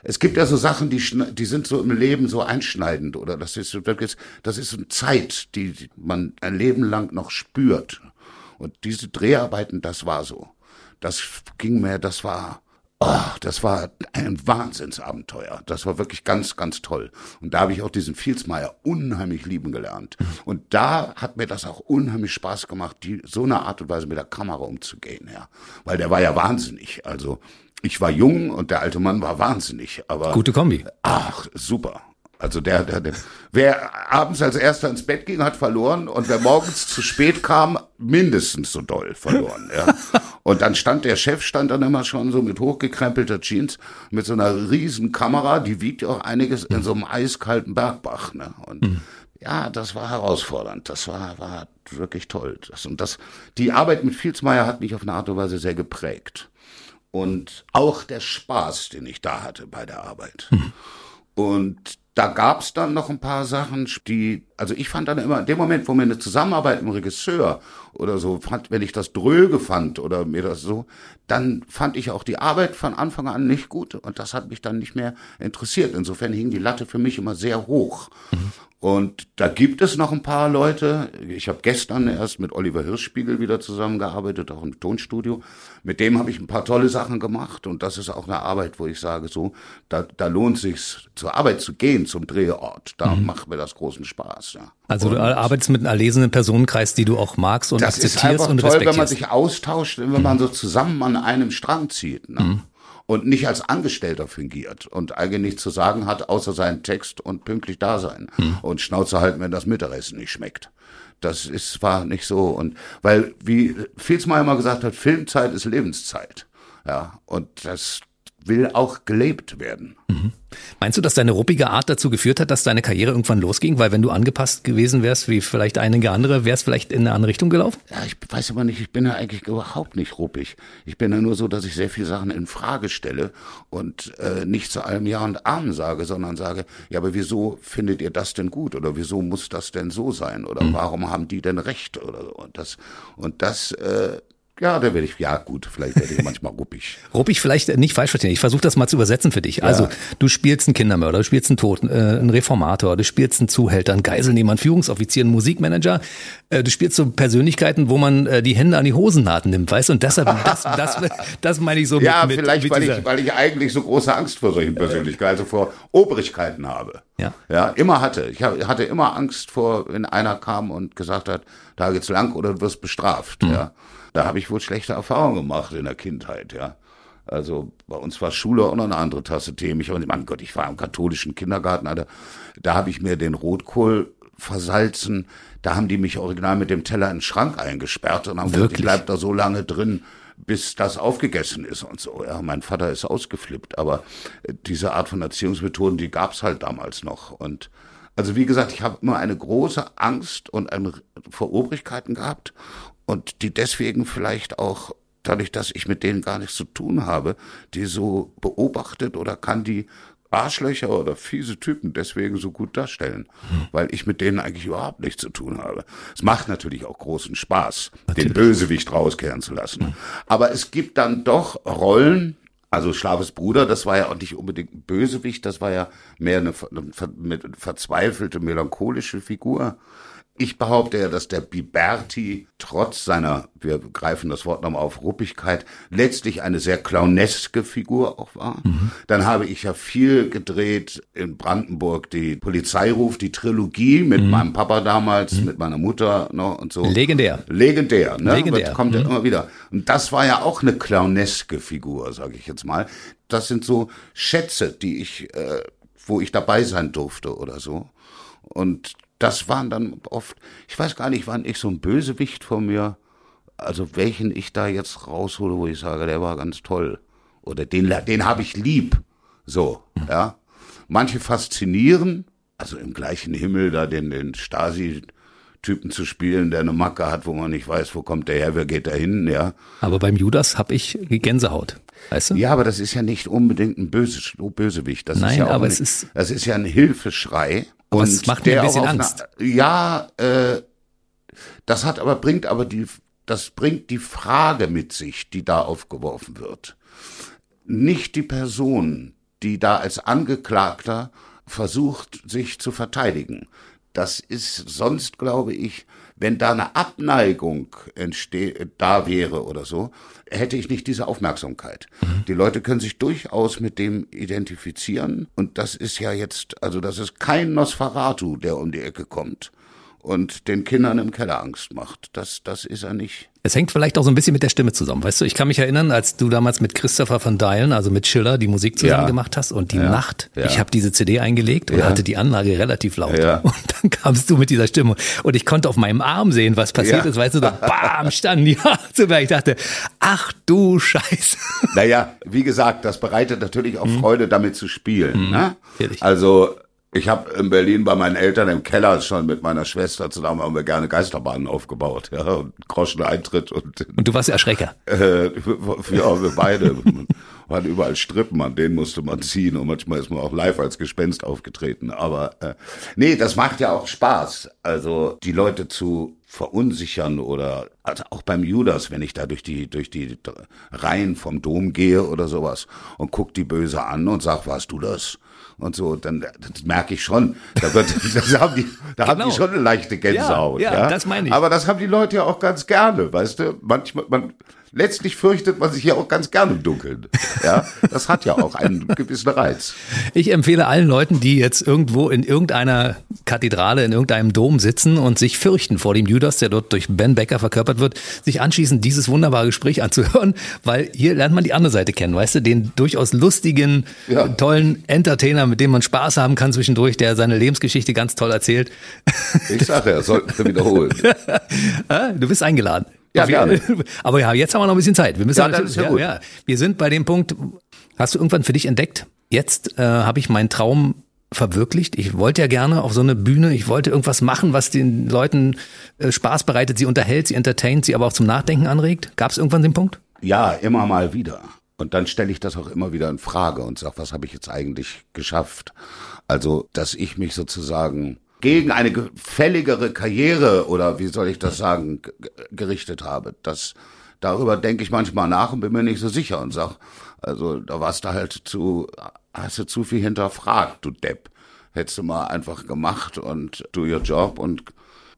Speaker 2: es gibt ja so Sachen, die, die sind so im Leben so einschneidend oder das ist, das ist, das ist eine Zeit, die man ein Leben lang noch spürt. Und diese Dreharbeiten, das war so. Das ging mir, das war, oh, das war ein Wahnsinnsabenteuer. Das war wirklich ganz, ganz toll. Und da habe ich auch diesen Fieldsmeyer unheimlich lieben gelernt. Und da hat mir das auch unheimlich Spaß gemacht, die, so eine Art und Weise mit der Kamera umzugehen, ja. Weil der war ja wahnsinnig. Also, ich war jung und der alte Mann war wahnsinnig, aber.
Speaker 1: Gute Kombi.
Speaker 2: Ach, super. Also der, der, der, wer abends als erster ins Bett ging, hat verloren und wer morgens zu spät kam, mindestens so doll verloren. Ja. Und dann stand der Chef, stand dann immer schon so mit hochgekrempelter Jeans, mit so einer riesen Kamera, die wiegt ja auch einiges in so einem eiskalten Bergbach. Ne? Und ja, das war herausfordernd. Das war, war wirklich toll. Das, und das, die Arbeit mit Fieldsmeier hat mich auf eine Art und Weise sehr geprägt. Und auch der Spaß, den ich da hatte bei der Arbeit. Und da gab's dann noch ein paar Sachen, die, also ich fand dann immer, in dem Moment, wo mir eine Zusammenarbeit mit dem Regisseur oder so fand, wenn ich das dröge fand oder mir das so, dann fand ich auch die Arbeit von Anfang an nicht gut und das hat mich dann nicht mehr interessiert. Insofern hing die Latte für mich immer sehr hoch. Und da gibt es noch ein paar Leute. Ich habe gestern erst mit Oliver Hirschspiegel wieder zusammengearbeitet, auch im Tonstudio. Mit dem habe ich ein paar tolle Sachen gemacht und das ist auch eine Arbeit, wo ich sage, so, da, da lohnt sich zur Arbeit zu gehen, zum Drehort. Da macht mir das großen Spaß. Ja.
Speaker 1: Also du arbeitest mit einem erlesenen Personenkreis, die du auch magst und
Speaker 2: das ist
Speaker 1: akzeptierst
Speaker 2: einfach
Speaker 1: und
Speaker 2: toll, wenn man sich austauscht, wenn man so zusammen an einem Strang zieht. Ne? und nicht als Angestellter fingiert und eigentlich nichts zu sagen hat, außer seinen Text und pünktlich da sein hm. und Schnauze halten, wenn das Mittagessen nicht schmeckt. Das ist, war nicht so. Und weil, wie Filzmeier mal gesagt hat, Filmzeit ist Lebenszeit. Ja, und das will auch gelebt werden. Mhm.
Speaker 1: Meinst du, dass deine ruppige Art dazu geführt hat, dass deine Karriere irgendwann losging? Weil wenn du angepasst gewesen wärst, wie vielleicht einige andere, wärst vielleicht in eine andere Richtung gelaufen?
Speaker 2: Ja, ich weiß aber nicht, ich bin ja eigentlich überhaupt nicht ruppig. Ich bin ja nur so, dass ich sehr viele Sachen in Frage stelle und äh, nicht zu allem Ja und Amen sage, sondern sage, ja, aber wieso findet ihr das denn gut? Oder wieso muss das denn so sein? Oder mhm. warum haben die denn recht? Oder so. Und das, und das äh, ja, da werde ich, ja gut, vielleicht werde ich manchmal ruppig.
Speaker 1: ruppig vielleicht nicht falsch verstehen. Ich versuche das mal zu übersetzen für dich. Ja. Also du spielst einen Kindermörder, du spielst einen Toten, äh, einen Reformator, du spielst einen Zuhälter, einen Geiselnehmer, einen Führungsoffizier, einen Musikmanager. Äh, du spielst so Persönlichkeiten, wo man äh, die Hände an die Hosennaht nimmt, weißt du? Und deshalb, das, das, das meine ich so
Speaker 2: ja, mit, Ja, vielleicht, mit weil, ich, weil ich eigentlich so große Angst vor solchen Persönlichkeiten, also vor Obrigkeiten habe. Ja. Ja, immer hatte. Ich hatte immer Angst vor, wenn einer kam und gesagt hat, da geht's lang oder du wirst bestraft, mhm. ja. Da habe ich wohl schlechte Erfahrungen gemacht in der Kindheit, ja. Also bei uns war Schule auch noch eine andere Tasse Themen. Ich, mein Gott, ich war im katholischen Kindergarten, Alter. Da habe ich mir den Rotkohl versalzen. Da haben die mich original mit dem Teller in den Schrank eingesperrt und haben Wirklich? gesagt, ich bleib da so lange drin, bis das aufgegessen ist und so. Ja, mein Vater ist ausgeflippt, aber äh, diese Art von Erziehungsmethoden, die gab's halt damals noch. Und also wie gesagt, ich habe immer eine große Angst und eine vor Obrigkeiten gehabt und die deswegen vielleicht auch dadurch, dass ich mit denen gar nichts zu tun habe, die so beobachtet oder kann die Arschlöcher oder fiese Typen deswegen so gut darstellen, hm. weil ich mit denen eigentlich überhaupt nichts zu tun habe. Es macht natürlich auch großen Spaß, natürlich. den Bösewicht rauskehren zu lassen. Hm. Aber es gibt dann doch Rollen, also Schlaves Bruder, das war ja auch nicht unbedingt ein Bösewicht, das war ja mehr eine, eine verzweifelte, melancholische Figur. Ich behaupte ja, dass der Biberti trotz seiner, wir greifen das Wort nochmal auf, Ruppigkeit, letztlich eine sehr clowneske Figur auch war. Mhm. Dann habe ich ja viel gedreht in Brandenburg, die Polizeiruf, die Trilogie mit mhm. meinem Papa damals, mhm. mit meiner Mutter noch und so.
Speaker 1: Legendär.
Speaker 2: Legendär, ne?
Speaker 1: Legendär.
Speaker 2: Das kommt ja mhm. immer wieder. Und das war ja auch eine clowneske Figur, sage ich jetzt mal. Das sind so Schätze, die ich, äh, wo ich dabei sein durfte oder so. Und das waren dann oft, ich weiß gar nicht, wann ich so ein Bösewicht von mir, also welchen ich da jetzt raushole, wo ich sage, der war ganz toll. Oder den, den habe ich lieb. So, ja. Manche faszinieren, also im gleichen Himmel da den, den Stasi Typen zu spielen, der eine Macke hat, wo man nicht weiß, wo kommt der her, wer geht da hin, ja.
Speaker 1: Aber beim Judas habe ich Gänsehaut, weißt du?
Speaker 2: Ja, aber das ist ja nicht unbedingt ein Böse, Bösewicht. Das
Speaker 1: Nein,
Speaker 2: ist ja
Speaker 1: aber
Speaker 2: ein,
Speaker 1: es ist.
Speaker 2: Das ist ja ein Hilfeschrei.
Speaker 1: Aber und es macht mir ein bisschen Angst.
Speaker 2: Eine, ja, äh, das hat aber, bringt aber die, das bringt die Frage mit sich, die da aufgeworfen wird. Nicht die Person, die da als Angeklagter versucht, sich zu verteidigen. Das ist sonst, glaube ich, wenn da eine Abneigung entsteht, da wäre oder so, hätte ich nicht diese Aufmerksamkeit. Mhm. Die Leute können sich durchaus mit dem identifizieren und das ist ja jetzt, also das ist kein Nosferatu, der um die Ecke kommt und den Kindern im Keller Angst macht. Das, das ist er nicht.
Speaker 1: Es hängt vielleicht auch so ein bisschen mit der Stimme zusammen. Weißt du, ich kann mich erinnern, als du damals mit Christopher van Dylen, also mit Schiller, die Musik zusammen ja. gemacht hast und die ja. Nacht. Ja. Ich habe diese CD eingelegt und hatte die Anlage relativ laut. Und dann kamst du mit dieser Stimme und ich konnte auf meinem Arm sehen, was passiert ist. Weißt du, so bam, stand die so, ich dachte, ach du Scheiße.
Speaker 2: Naja, wie gesagt, das bereitet natürlich auch mhm. Freude, damit zu spielen. Mhm. Ne? Also ich habe in Berlin bei meinen Eltern im Keller schon mit meiner Schwester zusammen haben wir gerne Geisterbahnen aufgebaut, ja, und Groschen Eintritt und
Speaker 1: und du warst Erschrecker.
Speaker 2: Äh, ja, wir beide waren überall Strippen, an denen musste man ziehen und manchmal ist man auch live als Gespenst aufgetreten. Aber äh, nee, das macht ja auch Spaß, also die Leute zu verunsichern oder also auch beim Judas, wenn ich da durch die durch die Reihen vom Dom gehe oder sowas und guck die böse an und sag, warst du das? und so, dann das merke ich schon. Da, wird, das haben die, da genau. haben die genau. schon eine leichte Gänsehaut.
Speaker 1: Ja, ja, ja, das meine ich.
Speaker 2: Aber das haben die Leute ja auch ganz gerne, weißt du? Manchmal, man, letztlich fürchtet man sich ja auch ganz gerne im Dunkeln. Ja, das hat ja auch einen gewissen Reiz.
Speaker 1: Ich empfehle allen Leuten, die jetzt irgendwo in irgendeiner Kathedrale, in irgendeinem Dom sitzen und sich fürchten vor dem Judas, der dort durch Ben Becker verkörpert wird, sich anschließend dieses wunderbare Gespräch anzuhören, weil hier lernt man die andere Seite kennen, weißt du, den durchaus lustigen, ja. tollen Entertainer, mit dem man Spaß haben kann zwischendurch, der seine Lebensgeschichte ganz toll erzählt.
Speaker 2: Ich sage, er sollte wiederholen.
Speaker 1: du bist eingeladen.
Speaker 2: Ja, gerne.
Speaker 1: Aber ja, jetzt haben wir noch ein bisschen Zeit. Wir müssen ja, ist ja, ja, ja. Wir sind bei dem Punkt, hast du irgendwann für dich entdeckt, jetzt äh, habe ich meinen Traum verwirklicht. Ich wollte ja gerne auf so eine Bühne, ich wollte irgendwas machen, was den Leuten äh, Spaß bereitet, sie unterhält, sie entertaint, sie aber auch zum Nachdenken anregt. Gab es irgendwann den Punkt?
Speaker 2: Ja, immer mal wieder. Und dann stelle ich das auch immer wieder in Frage und sage, was habe ich jetzt eigentlich geschafft? Also, dass ich mich sozusagen gegen eine gefälligere Karriere oder wie soll ich das sagen, gerichtet habe. Das, darüber denke ich manchmal nach und bin mir nicht so sicher und sag, also da warst du halt zu, hast du zu viel hinterfragt, du Depp. Hättest du mal einfach gemacht und do your job und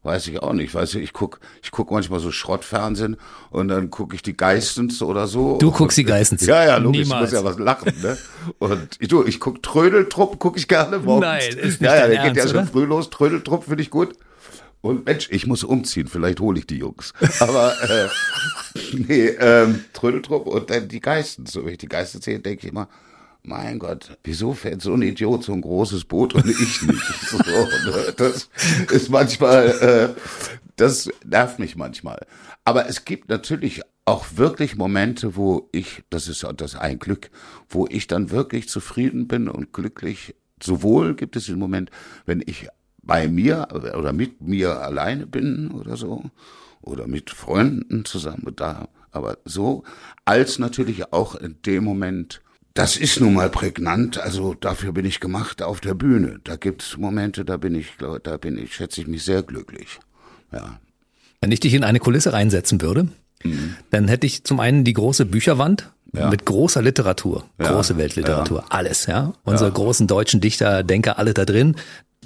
Speaker 2: Weiß ich auch nicht. Weißt du, ich guck, ich guck manchmal so Schrottfernsehen und dann gucke ich die Geistens oder so.
Speaker 1: Du guckst die Geistens.
Speaker 2: Ja, ja, logisch, Niemals. ich muss ja was lachen, ne? Und ich, du, ich guck Trödeltrupp, guck ich gerne morgens.
Speaker 1: Nein, ist nicht
Speaker 2: Ja, ja,
Speaker 1: der
Speaker 2: geht ja schon
Speaker 1: oder?
Speaker 2: früh los. Trödeltrupp finde ich gut. Und Mensch, ich muss umziehen, vielleicht hole ich die Jungs. Aber äh, nee, ähm, Trödeltrupp und dann die Geistens. So, wenn ich die Geistens sehe, denke ich immer, mein Gott, wieso fährt so ein Idiot so ein großes Boot und ich nicht? So, ne? Das ist manchmal, äh, das nervt mich manchmal. Aber es gibt natürlich auch wirklich Momente, wo ich, das ist ja das ein Glück, wo ich dann wirklich zufrieden bin und glücklich. Sowohl gibt es den Moment, wenn ich bei mir oder mit mir alleine bin oder so, oder mit Freunden zusammen da, aber so, als natürlich auch in dem Moment, das ist nun mal prägnant, also dafür bin ich gemacht auf der Bühne. Da gibt's Momente, da bin ich, da bin ich, schätze ich mich sehr glücklich. Ja.
Speaker 1: Wenn ich dich in eine Kulisse reinsetzen würde, dann hätte ich zum einen die große Bücherwand
Speaker 2: Mhm. Ja.
Speaker 1: mit großer Literatur,
Speaker 2: Ja.
Speaker 1: große Weltliteratur, alles, ja. Unsere großen deutschen Dichter, Denker, alle da drin.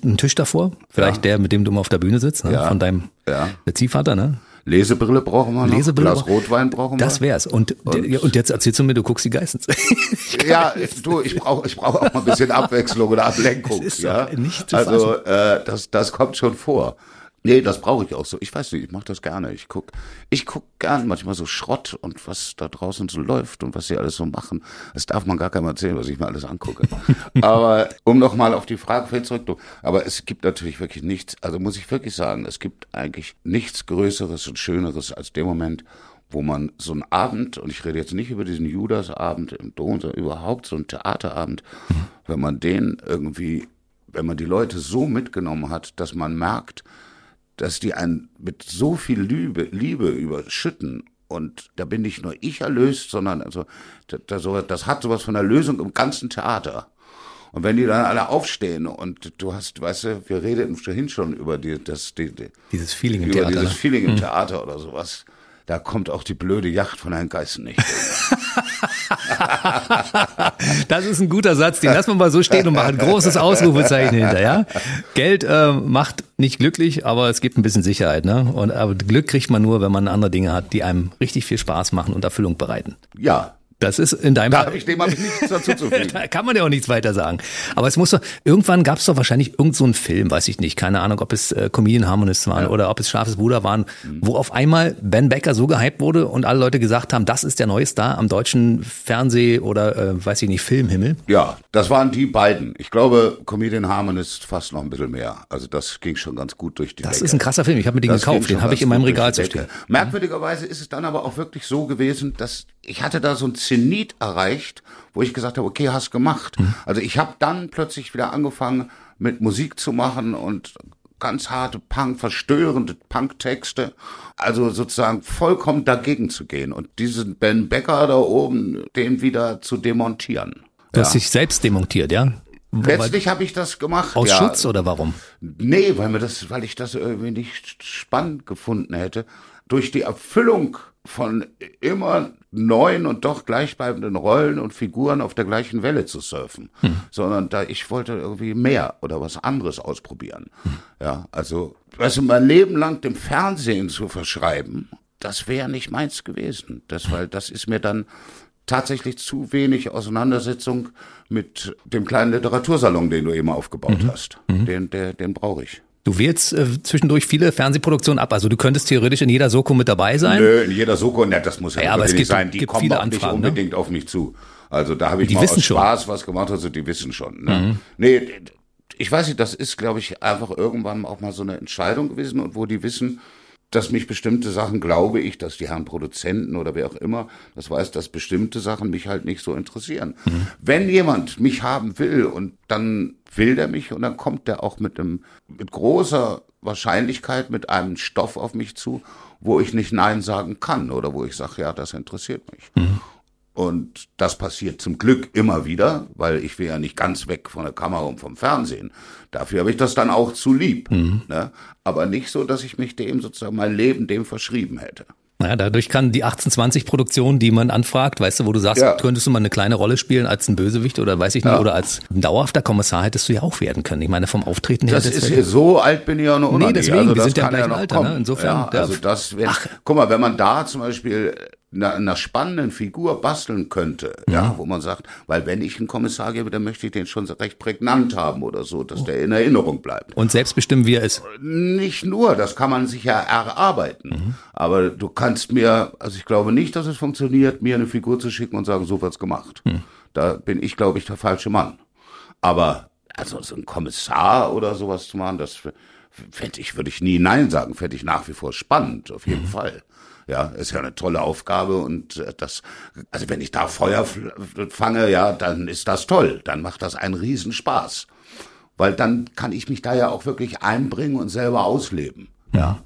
Speaker 1: Ein Tisch davor, vielleicht
Speaker 2: Ja.
Speaker 1: der, mit dem du immer auf der Bühne sitzt, ne?
Speaker 2: Ja.
Speaker 1: von deinem
Speaker 2: Ja.
Speaker 1: Ziehvater, ne?
Speaker 2: Lesebrille brauchen wir noch.
Speaker 1: Lesebrille
Speaker 2: Glas Rotwein brauchen wir.
Speaker 1: Das wär's. Und, und, und jetzt erzählst du mir, du guckst die Geistens.
Speaker 2: ja, du, ich brauche ich brauch auch mal ein bisschen Abwechslung oder Ablenkung. Ja? Also äh, das, das kommt schon vor. Nee, das brauche ich auch so. Ich weiß nicht, ich mache das gerne. Ich guck, ich guck gern manchmal so Schrott und was da draußen so läuft und was sie alles so machen. Das darf man gar keinem erzählen, was ich mir alles angucke. aber um noch mal auf die Frage zurück, aber es gibt natürlich wirklich nichts, also muss ich wirklich sagen, es gibt eigentlich nichts Größeres und Schöneres als dem Moment, wo man so einen Abend, und ich rede jetzt nicht über diesen Judasabend im Dom, sondern überhaupt so einen Theaterabend, wenn man den irgendwie, wenn man die Leute so mitgenommen hat, dass man merkt, dass die einen mit so viel Liebe, Liebe überschütten. Und da bin nicht nur ich erlöst, sondern also das, das, hat sowas von der Lösung im ganzen Theater. Und wenn die dann alle aufstehen und du hast, weißt du, wir redeten vorhin schon über die, das, die, die,
Speaker 1: Dieses Feeling im Theater.
Speaker 2: dieses
Speaker 1: ne?
Speaker 2: Feeling im Theater oder sowas. Da kommt auch die blöde Yacht von Herrn Geißen nicht.
Speaker 1: Das ist ein guter Satz, den lassen wir mal so stehen und machen großes Ausrufezeichen hinter, ja? Geld äh, macht nicht glücklich, aber es gibt ein bisschen Sicherheit, ne? Und aber Glück kriegt man nur, wenn man andere Dinge hat, die einem richtig viel Spaß machen und Erfüllung bereiten.
Speaker 2: Ja,
Speaker 1: Das ist in deinem
Speaker 2: da
Speaker 1: Fall.
Speaker 2: habe ich dem hab ich nichts dazu zu fügen.
Speaker 1: Da kann man ja auch nichts weiter sagen. Aber es muss doch, irgendwann gab es doch wahrscheinlich irgend so einen Film, weiß ich nicht, keine Ahnung, ob es äh, Comedian Harmonists waren oder ob es Scharfes Bruder waren, wo auf einmal Ben Becker so gehypt wurde und alle Leute gesagt haben, das ist der neue Star am deutschen Fernseh- oder, äh, weiß ich nicht, Filmhimmel.
Speaker 2: Ja, das waren die beiden. Ich glaube, Comedian Harmonist fast noch ein bisschen mehr. Also das ging schon ganz gut durch die
Speaker 1: Das
Speaker 2: Decke.
Speaker 1: ist ein krasser Film. Ich habe mir den
Speaker 2: Das
Speaker 1: gekauft, den habe ich in meinem Regal zu stehen.
Speaker 2: Merkwürdigerweise ist es dann aber auch wirklich so gewesen, dass ich hatte da so ein Zenit erreicht, wo ich gesagt habe, okay, hast gemacht.
Speaker 1: Mhm.
Speaker 2: Also ich habe dann plötzlich wieder angefangen mit Musik zu machen und ganz harte Punk, verstörende Punktexte. Also sozusagen vollkommen dagegen zu gehen und diesen Ben Becker da oben, den wieder zu demontieren.
Speaker 1: Du hast dich selbst demontiert, ja?
Speaker 2: Letztlich habe ich das gemacht.
Speaker 1: Aus
Speaker 2: ja.
Speaker 1: Schutz oder warum?
Speaker 2: Nee, weil mir das, weil ich das irgendwie nicht spannend gefunden hätte. Durch die Erfüllung von immer neuen und doch gleichbleibenden Rollen und Figuren auf der gleichen Welle zu surfen, sondern da ich wollte irgendwie mehr oder was anderes ausprobieren. Ja, also du, mein Leben lang dem Fernsehen zu verschreiben, das wäre nicht meins gewesen. Das, weil das ist mir dann tatsächlich zu wenig Auseinandersetzung mit dem kleinen Literatursalon, den du eben aufgebaut mhm. hast. Mhm. Den, der, den brauche ich.
Speaker 1: Du wählst äh, zwischendurch viele Fernsehproduktionen ab. Also du könntest theoretisch in jeder Soko mit dabei sein.
Speaker 2: Nö, in jeder Soko, ne, das muss ja, ja aber es gibt, sein. Die gibt kommen viele auch nicht Anfragen, ne? unbedingt ne? auf mich zu. Also da habe ich die mal aus Spaß schon. was gemacht, also die wissen schon. Ne? Mhm. Nee, ich weiß nicht, das ist, glaube ich, einfach irgendwann auch mal so eine Entscheidung gewesen und wo die wissen, dass mich bestimmte Sachen, glaube ich, dass die Herren Produzenten oder wer auch immer, das weiß, dass bestimmte Sachen mich halt nicht so interessieren. Mhm. Wenn jemand mich haben will und dann will der mich und dann kommt der auch mit einem, mit großer Wahrscheinlichkeit mit einem Stoff auf mich zu, wo ich nicht Nein sagen kann oder wo ich sage, ja, das interessiert mich. Mhm. Und das passiert zum Glück immer wieder, weil ich will ja nicht ganz weg von der Kamera und vom Fernsehen. Dafür habe ich das dann auch zu lieb. Mhm. Ne? Aber nicht so, dass ich mich dem sozusagen mein Leben dem verschrieben hätte.
Speaker 1: Naja, dadurch kann die 1820-Produktion, die man anfragt, weißt du, wo du sagst, ja. könntest du mal eine kleine Rolle spielen als ein Bösewicht oder weiß ich nicht, ja. oder als dauerhafter Kommissar hättest du ja auch werden können. Ich meine, vom Auftreten
Speaker 2: her. Das ist ja so alt bin ich ja noch
Speaker 1: Nee, deswegen, also, wir sind ja im gleichen Alter, ne?
Speaker 2: Insofern. Ja, also das, wenn, guck mal, wenn man da zum Beispiel einer, einer spannenden Figur basteln könnte, ja. ja. wo man sagt, weil wenn ich einen Kommissar gebe, dann möchte ich den schon recht prägnant haben oder so, dass oh. der in Erinnerung bleibt.
Speaker 1: Und selbst bestimmen, wie er ist.
Speaker 2: Nicht nur, das kann man sich ja erarbeiten. Mhm. Aber du kannst mir, also ich glaube nicht, dass es funktioniert, mir eine Figur zu schicken und sagen, so wird's gemacht. Mhm. Da bin ich, glaube ich, der falsche Mann. Aber also so ein Kommissar oder sowas zu machen, das fände ich, würde ich nie Nein sagen, fände ich nach wie vor spannend, auf jeden mhm. Fall. Ja, ist ja eine tolle Aufgabe und äh, das, also wenn ich da Feuer fange, ja, dann ist das toll. Dann macht das einen Riesenspaß. Weil dann kann ich mich da ja auch wirklich einbringen und selber ausleben. Ja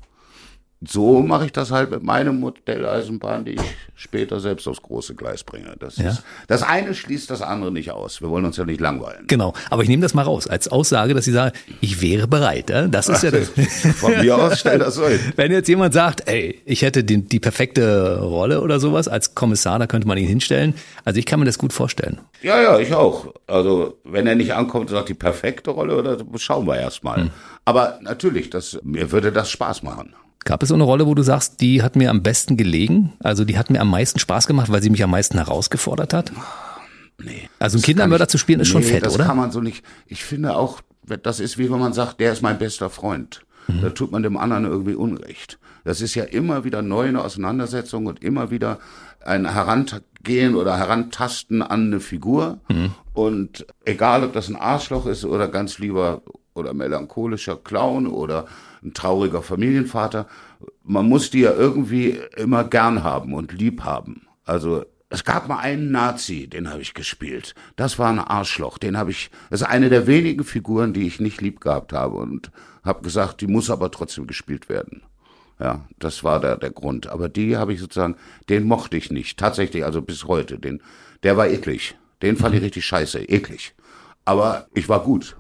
Speaker 2: so mache ich das halt mit meinem Modelleisenbahn, die ich später selbst aufs große Gleis bringe. Das, ja. ist, das eine schließt das andere nicht aus. Wir wollen uns ja nicht langweilen.
Speaker 1: Genau, aber ich nehme das mal raus als Aussage, dass Sie sagen, ich wäre bereit. Das ist ja das.
Speaker 2: Von mir aus stell das so hin.
Speaker 1: Wenn jetzt jemand sagt, ey, ich hätte die, die perfekte Rolle oder sowas als Kommissar, da könnte man ihn hinstellen. Also ich kann mir das gut vorstellen.
Speaker 2: Ja, ja, ich auch. Also wenn er nicht ankommt und sagt, die perfekte Rolle, oder schauen wir erst mal. Hm. Aber natürlich, das, mir würde das Spaß machen.
Speaker 1: Gab es so eine Rolle, wo du sagst, die hat mir am besten gelegen? Also die hat mir am meisten Spaß gemacht, weil sie mich am meisten herausgefordert hat? Nee. Also ein Kindermörder zu spielen ist nee, schon fett,
Speaker 2: das
Speaker 1: oder?
Speaker 2: Das kann man so nicht. Ich finde auch, das ist wie wenn man sagt, der ist mein bester Freund. Mhm. Da tut man dem anderen irgendwie Unrecht. Das ist ja immer wieder neu eine Auseinandersetzung und immer wieder ein Herangehen oder Herantasten an eine Figur. Mhm. Und egal, ob das ein Arschloch ist oder ganz lieber oder melancholischer Clown oder ein trauriger Familienvater. Man muss die ja irgendwie immer gern haben und lieb haben. Also es gab mal einen Nazi, den habe ich gespielt. Das war ein Arschloch. Den habe ich. Das ist eine der wenigen Figuren, die ich nicht lieb gehabt habe und habe gesagt, die muss aber trotzdem gespielt werden. Ja, das war der, der Grund. Aber die habe ich sozusagen, den mochte ich nicht. Tatsächlich, also bis heute. Den, der war eklig. Den fand ich richtig scheiße, eklig. Aber ich war gut.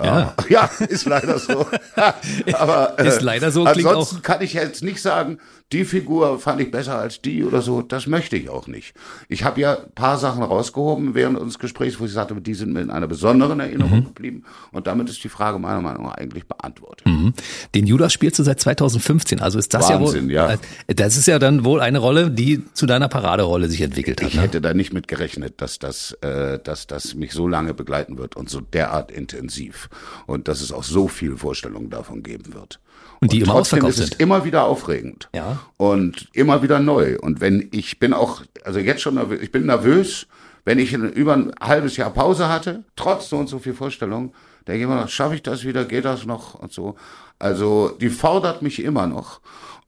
Speaker 2: Ja. ja, ist leider so.
Speaker 1: Aber äh, ist leider so.
Speaker 2: Ansonsten kann ich jetzt nicht sagen, die Figur fand ich besser als die oder so. Das möchte ich auch nicht. Ich habe ja paar Sachen rausgehoben während unseres Gesprächs, wo ich sagte, die sind mir in einer besonderen Erinnerung mhm. geblieben. Und damit ist die Frage meiner Meinung nach eigentlich beantwortet.
Speaker 1: Mhm. Den Judas spielst du seit 2015. Also ist das
Speaker 2: Wahnsinn,
Speaker 1: ja
Speaker 2: wohl.
Speaker 1: Ja. Das ist ja dann wohl eine Rolle, die zu deiner Paraderolle sich entwickelt hat.
Speaker 2: Ich ne? hätte da nicht mit gerechnet, dass das, äh, dass das mich so lange begleiten wird und so derart intensiv. Und dass es auch so viele Vorstellungen davon geben wird.
Speaker 1: Und die und immer
Speaker 2: trotzdem
Speaker 1: ist
Speaker 2: es sind. immer wieder aufregend.
Speaker 1: Ja.
Speaker 2: Und immer wieder neu. Und wenn ich bin auch, also jetzt schon nervös, ich bin nervös, wenn ich über ein halbes Jahr Pause hatte, trotz so und so viel Vorstellungen, denke ich immer noch, schaffe ich das wieder, geht das noch und so. Also die fordert mich immer noch.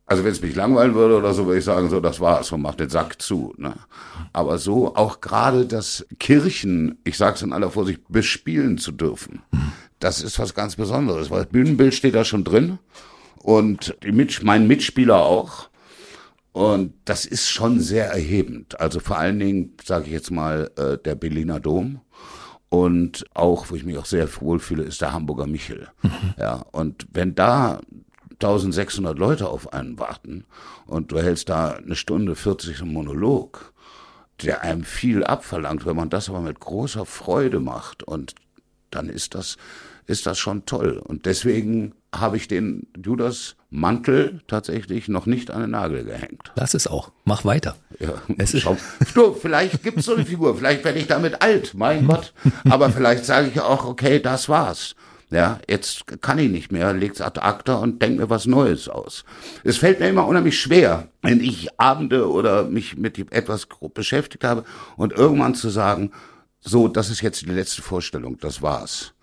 Speaker 2: Also wenn es mich langweilen würde oder so, würde ich sagen, so, das war's und mach den Sack zu. Ne? Aber so auch gerade das Kirchen, ich sage es in aller Vorsicht, bespielen zu dürfen, das ist was ganz Besonderes, weil das Bühnenbild steht da schon drin und die Mit mein Mitspieler auch. Und das ist schon sehr erhebend. Also vor allen Dingen, sage ich jetzt mal, äh, der Berliner Dom. Und auch, wo ich mich auch sehr wohlfühle, ist der Hamburger Michel. Mhm. Ja, und wenn da 1600 Leute auf einen warten und du hältst da eine Stunde 40 einen Monolog, der einem viel abverlangt, wenn man das aber mit großer Freude macht und dann ist das ist das schon toll. Und deswegen habe ich den Judas Mantel tatsächlich noch nicht an den Nagel gehängt.
Speaker 1: Lass es auch. Mach weiter.
Speaker 2: Ja, es ist du, vielleicht gibt es so eine Figur, vielleicht werde ich damit alt, mein Gott. Aber vielleicht sage ich auch, okay, das war's. Ja, jetzt kann ich nicht mehr, leg's ad acta und denk mir was Neues aus. Es fällt mir immer unheimlich schwer, wenn ich Abende oder mich mit etwas beschäftigt habe und irgendwann zu sagen, so, das ist jetzt die letzte Vorstellung, das war's.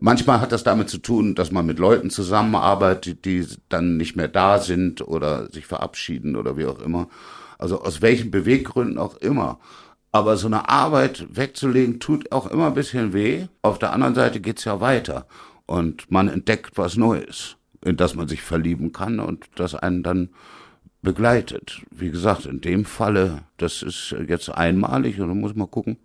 Speaker 2: Manchmal hat das damit zu tun, dass man mit Leuten zusammenarbeitet, die dann nicht mehr da sind oder sich verabschieden oder wie auch immer. Also aus welchen Beweggründen auch immer. Aber so eine Arbeit wegzulegen, tut auch immer ein bisschen weh. Auf der anderen Seite geht's ja weiter. Und man entdeckt was Neues, in das man sich verlieben kann und das einen dann begleitet. Wie gesagt, in dem Falle, das ist jetzt einmalig und da muss man gucken,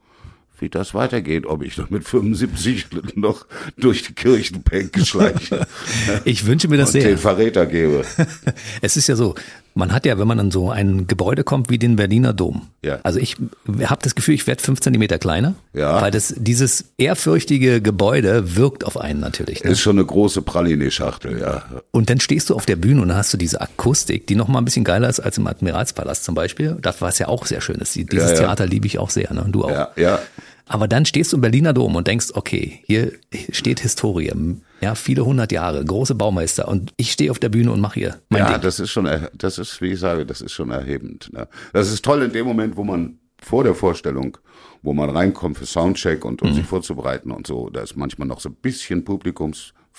Speaker 2: wie das weitergeht, ob ich noch mit 75 noch durch die Kirchenbänke schleiche.
Speaker 1: ich wünsche mir das
Speaker 2: und
Speaker 1: sehr.
Speaker 2: den Verräter gebe.
Speaker 1: es ist ja so, man hat ja, wenn man in so ein Gebäude kommt wie den Berliner Dom.
Speaker 2: Ja.
Speaker 1: Also ich habe das Gefühl, ich werde fünf Zentimeter kleiner.
Speaker 2: Ja.
Speaker 1: Weil das, dieses ehrfürchtige Gebäude wirkt auf einen natürlich. Ne?
Speaker 2: Ist schon eine große Praline-Schachtel, ja.
Speaker 1: Und dann stehst du auf der Bühne und hast du diese Akustik, die noch mal ein bisschen geiler ist als im Admiralspalast zum Beispiel. Das was ja auch sehr schön ist. Dieses
Speaker 2: Ja, ja.
Speaker 1: Theater liebe ich auch sehr, ne? Und du auch.
Speaker 2: Ja, ja.
Speaker 1: Aber dann stehst du im Berliner Dom und denkst, okay, hier steht Historie. Ja, viele hundert Jahre, große Baumeister. Und ich stehe auf der Bühne und mache hier mein
Speaker 2: ja,
Speaker 1: Ding.
Speaker 2: das ist schon, das ist, wie ich sage, das ist schon erhebend. Ne? Das ist toll in dem Moment, wo man vor der Vorstellung, wo man reinkommt für Soundcheck und um sich vorzubereiten und so, da ist manchmal noch so ein bisschen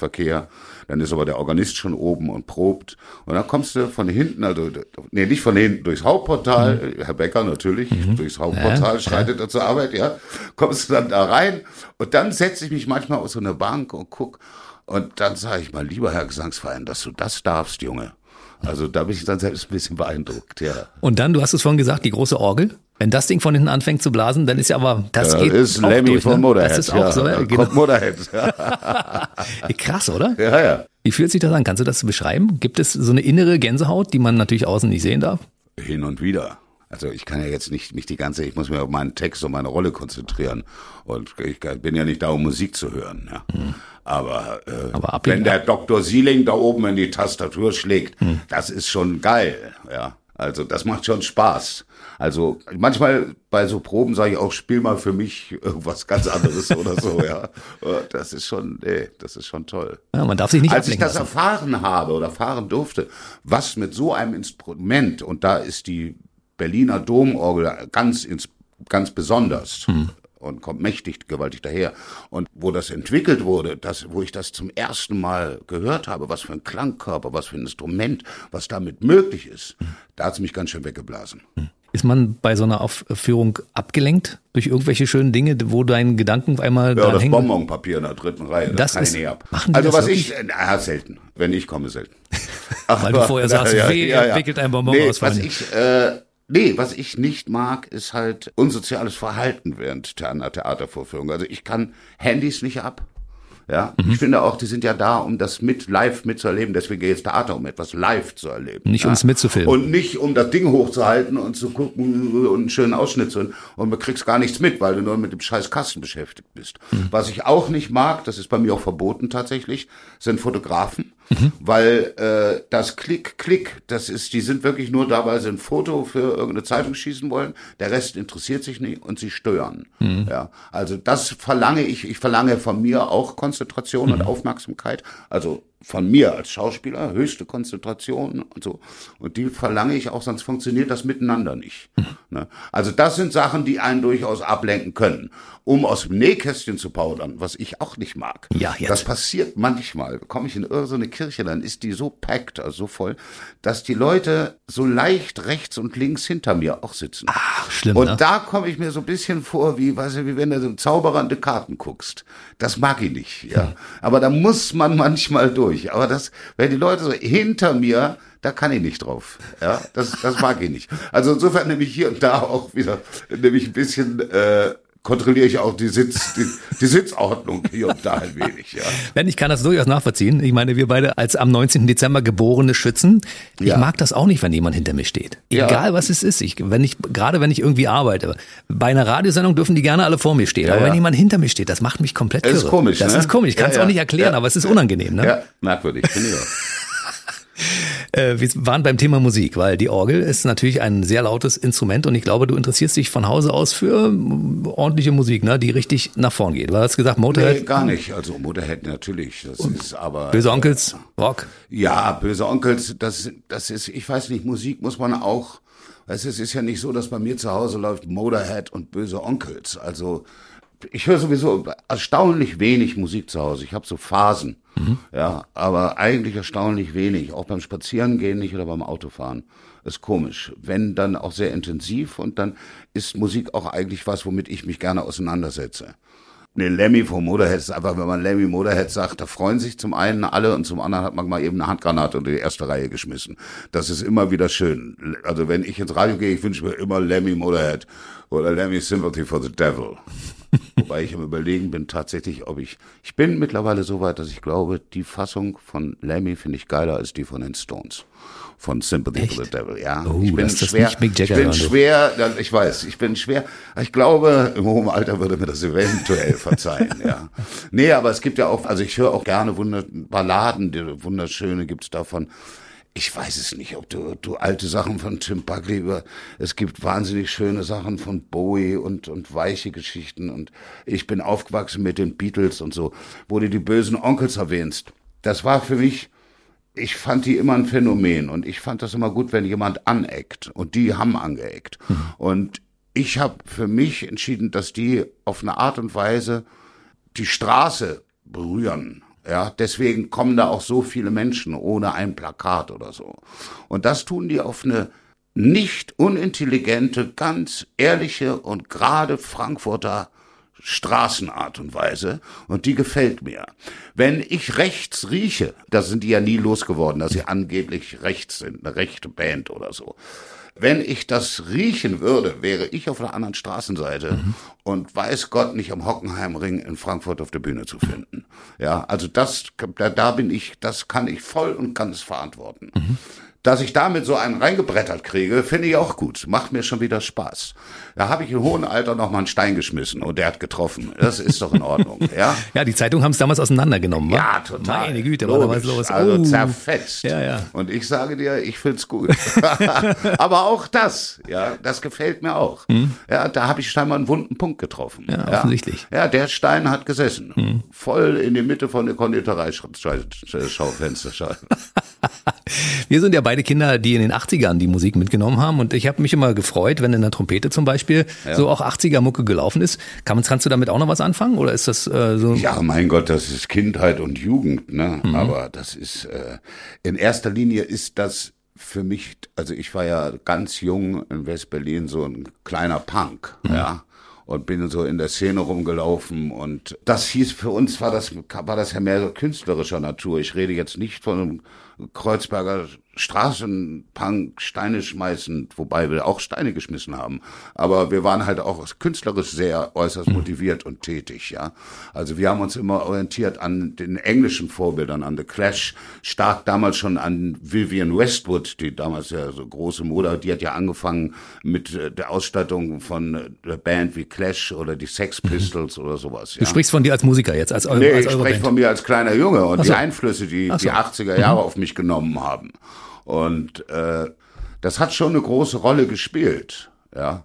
Speaker 2: Publikumsverkehr. Dann ist aber der Organist schon oben und probt. Und dann kommst du von hinten, also, nee, nicht von hinten, durchs Hauptportal, Herr Becker natürlich, durchs Hauptportal
Speaker 1: Ja,
Speaker 2: schreitet er zur Arbeit, ja. Kommst du dann da rein und dann setze ich mich manchmal auf so eine Bank und guck und dann sage ich mal, lieber Herr Gesangsverein, dass du das darfst, Junge. Also da bin ich dann selbst ein bisschen beeindruckt, ja.
Speaker 1: Und dann, du hast es vorhin gesagt, die große Orgel. Wenn das Ding von hinten anfängt zu blasen, dann ist ja aber, das
Speaker 2: Das
Speaker 1: geht
Speaker 2: ist
Speaker 1: auch
Speaker 2: Lemmy
Speaker 1: durch,
Speaker 2: von
Speaker 1: ne?
Speaker 2: Motorhead.
Speaker 1: Das ist auch
Speaker 2: ja.
Speaker 1: so, ja, genau.
Speaker 2: Motorhead. Ja,
Speaker 1: Krass, oder?
Speaker 2: ja. ja.
Speaker 1: Wie fühlt sich das an? Kannst du das beschreiben? Gibt es so eine innere Gänsehaut, die man natürlich außen nicht sehen darf?
Speaker 2: Hin und wieder. Also ich kann ja jetzt nicht mich die ganze, ich muss mir auf meinen Text und meine Rolle konzentrieren. Und ich bin ja nicht da, um Musik zu hören. Ja. Aber, äh,
Speaker 1: Mhm. Aber ab-
Speaker 2: wenn der Dr. Sieling da oben in die Tastatur schlägt,
Speaker 1: Mhm.
Speaker 2: das ist schon geil. Ja. Also das macht schon Spaß. Also manchmal bei so Proben sage ich auch, spiel mal für mich irgendwas ganz anderes oder so, ja. Das ist schon, nee, das ist schon toll.
Speaker 1: Ja, man darf sich nicht
Speaker 2: Als ich das
Speaker 1: lassen.
Speaker 2: erfahren habe oder erfahren durfte, was mit so einem Instrument, und da ist die Berliner Domorgel ganz, ins, ganz besonders
Speaker 1: Hm.
Speaker 2: und kommt mächtig, gewaltig daher. Und wo das entwickelt wurde, das, wo ich das zum ersten Mal gehört habe, was für ein Klangkörper, was für ein Instrument, was damit möglich ist,
Speaker 1: Hm.
Speaker 2: da hat es mich ganz schön weggeblasen.
Speaker 1: Ist man bei so einer Aufführung abgelenkt durch irgendwelche schönen Dinge, wo dein Gedanken auf einmal
Speaker 2: Ja,
Speaker 1: dran
Speaker 2: das
Speaker 1: hängen?
Speaker 2: Bonbonpapier in der dritten Reihe, das,
Speaker 1: Das ist-
Speaker 2: ich ab.
Speaker 1: machen die
Speaker 2: Also was
Speaker 1: wirklich?
Speaker 2: ich, äh, na, selten. Wenn ich komme, selten.
Speaker 1: Weil du vorher sagst, weh, entwickelt ein Bonbon
Speaker 2: nee,
Speaker 1: aus
Speaker 2: was ich, äh, Nee, was ich nicht mag, ist halt unsoziales Verhalten während einer Theatervorführung. Also ich kann Handys nicht ab. Ja,
Speaker 1: Mhm.
Speaker 2: ich finde auch, die sind ja da, um das mit live mitzuerleben. Deswegen ich ins Theater, um etwas live zu erleben.
Speaker 1: Nicht
Speaker 2: ja.
Speaker 1: ums mitzufilmen.
Speaker 2: Und nicht um das Ding hochzuhalten und zu gucken und einen schönen Ausschnitt zu hören. Und du kriegst gar nichts mit, weil du nur mit dem scheiß Kasten beschäftigt bist.
Speaker 1: Mhm.
Speaker 2: Was ich auch nicht mag, das ist bei mir auch verboten tatsächlich, sind Fotografen.
Speaker 1: Mhm.
Speaker 2: Weil äh, das Klick, Klick, das ist, die sind wirklich nur da, weil sie ein Foto für irgendeine Zeitung schießen wollen. Der Rest interessiert sich nicht und sie stören.
Speaker 1: Mhm.
Speaker 2: Ja, also das verlange ich. Ich verlange von mir auch Konzentration
Speaker 1: Mhm.
Speaker 2: und Aufmerksamkeit. Also von mir als Schauspieler höchste Konzentration und so. Und die verlange ich auch, sonst funktioniert das miteinander nicht. Ne? Also das sind Sachen, die einen durchaus ablenken können. Um aus dem Nähkästchen zu plaudern, was ich auch nicht mag.
Speaker 1: Ja, jetzt.
Speaker 2: Das passiert manchmal. Komme ich in irgendeine Kirche, dann ist die so packt, also so voll, dass die Leute so leicht rechts und links hinter mir auch sitzen.
Speaker 1: Ach, schlimm,
Speaker 2: Und
Speaker 1: ne?
Speaker 2: da komme ich mir so ein bisschen vor, wie, weiß ich, wie wenn du so zauberende Karten guckst. Das mag ich nicht, ja. Aber da muss man manchmal durch. Aber das, wenn die Leute so hinter mir, da kann ich nicht drauf. Ja, das, das mag ich nicht. Also insofern nehme ich hier und da auch wieder, nehme ich ein bisschen, äh, kontrolliere ich auch die, Sitz, die, die Sitzordnung hier und da ein wenig. Ja.
Speaker 1: Nein, ich kann das durchaus nachvollziehen. Ich meine, wir beide als am 19. Dezember geborene Schützen, ich ja. mag das auch nicht, wenn jemand hinter mir steht. Egal ja. was es ist. Ich, wenn ich, gerade wenn ich irgendwie arbeite. Bei einer Radiosendung dürfen die gerne alle vor mir stehen. Ja, aber wenn jemand hinter mir steht, das macht mich komplett
Speaker 2: Das ist komisch.
Speaker 1: Das
Speaker 2: ne?
Speaker 1: ist komisch. Ich kann es auch nicht erklären, aber es ist unangenehm. Ne?
Speaker 2: Ja, merkwürdig. Finde ich auch.
Speaker 1: Äh, wir waren beim Thema Musik, weil die Orgel ist natürlich ein sehr lautes Instrument und ich glaube, du interessierst dich von Hause aus für ordentliche Musik, ne, die richtig nach vorn geht. Du hast gesagt, Motorhead?
Speaker 2: Nee, gar nicht. Also Motorhead natürlich, das und ist aber...
Speaker 1: Böse Onkels, Rock?
Speaker 2: Ja, Böse Onkels, das, das ist, ich weiß nicht, Musik muss man auch... Es ist ja nicht so, dass bei mir zu Hause läuft Motorhead und Böse Onkels. Also ich höre sowieso erstaunlich wenig Musik zu Hause. Ich habe so Phasen. Mhm. Ja, aber eigentlich erstaunlich wenig. Auch beim Spazierengehen nicht oder beim Autofahren. Ist komisch. Wenn, dann auch sehr intensiv und dann ist Musik auch eigentlich was, womit ich mich gerne auseinandersetze. Ne, Lemmy vom Motorhead ist einfach, wenn man Lemmy Motorhead sagt, da freuen sich zum einen alle und zum anderen hat man mal eben eine Handgranate unter die erste Reihe geschmissen. Das ist immer wieder schön. Also wenn ich ins Radio gehe, ich wünsche mir immer Lemmy Motorhead oder Lemmy Sympathy for the Devil. Wobei ich am überlegen bin tatsächlich, ob ich, ich bin mittlerweile so weit, dass ich glaube, die Fassung von Lemmy finde ich geiler als die von den Stones. Von Sympathy
Speaker 1: Echt?
Speaker 2: for the Devil, ja.
Speaker 1: Oh,
Speaker 2: ich bin schwer,
Speaker 1: Jagger,
Speaker 2: ich bin
Speaker 1: also.
Speaker 2: schwer, ich weiß, ich bin schwer. Ich glaube, im hohen Alter würde mir das eventuell verzeihen, ja. Nee, aber es gibt ja auch, also ich höre auch gerne Wunder, Balladen, die wunderschöne gibt's davon ich weiß es nicht, ob du, du alte Sachen von Tim Buckley über, es gibt wahnsinnig schöne Sachen von Bowie und, und weiche Geschichten und ich bin aufgewachsen mit den Beatles und so, wo du die bösen Onkels erwähnst. Das war für mich, ich fand die immer ein Phänomen und ich fand das immer gut, wenn jemand aneckt und die haben angeeckt. Mhm. Und ich habe für mich entschieden, dass die auf eine Art und Weise die Straße berühren ja, deswegen kommen da auch so viele Menschen ohne ein Plakat oder so. Und das tun die auf eine nicht unintelligente, ganz ehrliche und gerade Frankfurter Straßenart und Weise und die gefällt mir. Wenn ich rechts rieche, da sind die ja nie losgeworden, dass sie angeblich rechts sind, eine rechte Band oder so. Wenn ich das riechen würde, wäre ich auf der anderen Straßenseite mhm. und weiß Gott nicht am Hockenheimring in Frankfurt auf der Bühne zu finden. Ja, also das, da, da bin ich, das kann ich voll und ganz verantworten. Mhm. Dass ich damit so einen reingebrettert kriege, finde ich auch gut. Macht mir schon wieder Spaß. Da habe ich im hohen Alter noch mal einen Stein geschmissen und der hat getroffen. Das ist doch in Ordnung, ja?
Speaker 1: ja, die Zeitung haben es damals auseinandergenommen.
Speaker 2: Wa? Ja, total.
Speaker 1: Meine Güte, war da was los.
Speaker 2: Also oh. zerfetzt.
Speaker 1: Ja, ja.
Speaker 2: Und ich sage dir, ich find's gut. Aber auch das, ja, das gefällt mir auch. Hm. Ja, da habe ich scheinbar einen wunden Punkt getroffen.
Speaker 1: Ja, offensichtlich.
Speaker 2: Ja, der Stein hat gesessen. Hm. Voll in die Mitte von der Konditoreischaufensterscheibe.
Speaker 1: Wir sind ja beide Kinder, die in den 80ern die Musik mitgenommen haben und ich habe mich immer gefreut, wenn in der Trompete zum Beispiel ja. so auch 80er Mucke gelaufen ist. Kann, kannst du damit auch noch was anfangen oder ist das äh, so?
Speaker 2: Ja, mein Gott, das ist Kindheit und Jugend, ne? Mhm. Aber das ist äh, in erster Linie ist das für mich, also ich war ja ganz jung in West-Berlin so ein kleiner Punk, mhm. ja und bin so in der Szene rumgelaufen und das hieß für uns war das war das ja mehr so künstlerischer Natur. Ich rede jetzt nicht von einem Kreuzberger Straßenpunk Steine schmeißen, wobei wir auch Steine geschmissen haben. Aber wir waren halt auch künstlerisch sehr äußerst mhm. motiviert und tätig, ja. Also wir haben uns immer orientiert an den englischen Vorbildern, an The Clash, stark damals schon an Vivian Westwood, die damals ja so große Mode, die hat ja angefangen mit äh, der Ausstattung von äh, der Band wie Clash oder die Sex mhm. Pistols mhm. oder sowas.
Speaker 1: Ja. Du sprichst von dir als Musiker jetzt, als,
Speaker 2: nee,
Speaker 1: als
Speaker 2: ich spreche von mir als kleiner Junge und so. die Einflüsse, die so. die 80er Jahre mhm. auf mich genommen haben. Und äh, das hat schon eine große Rolle gespielt, ja.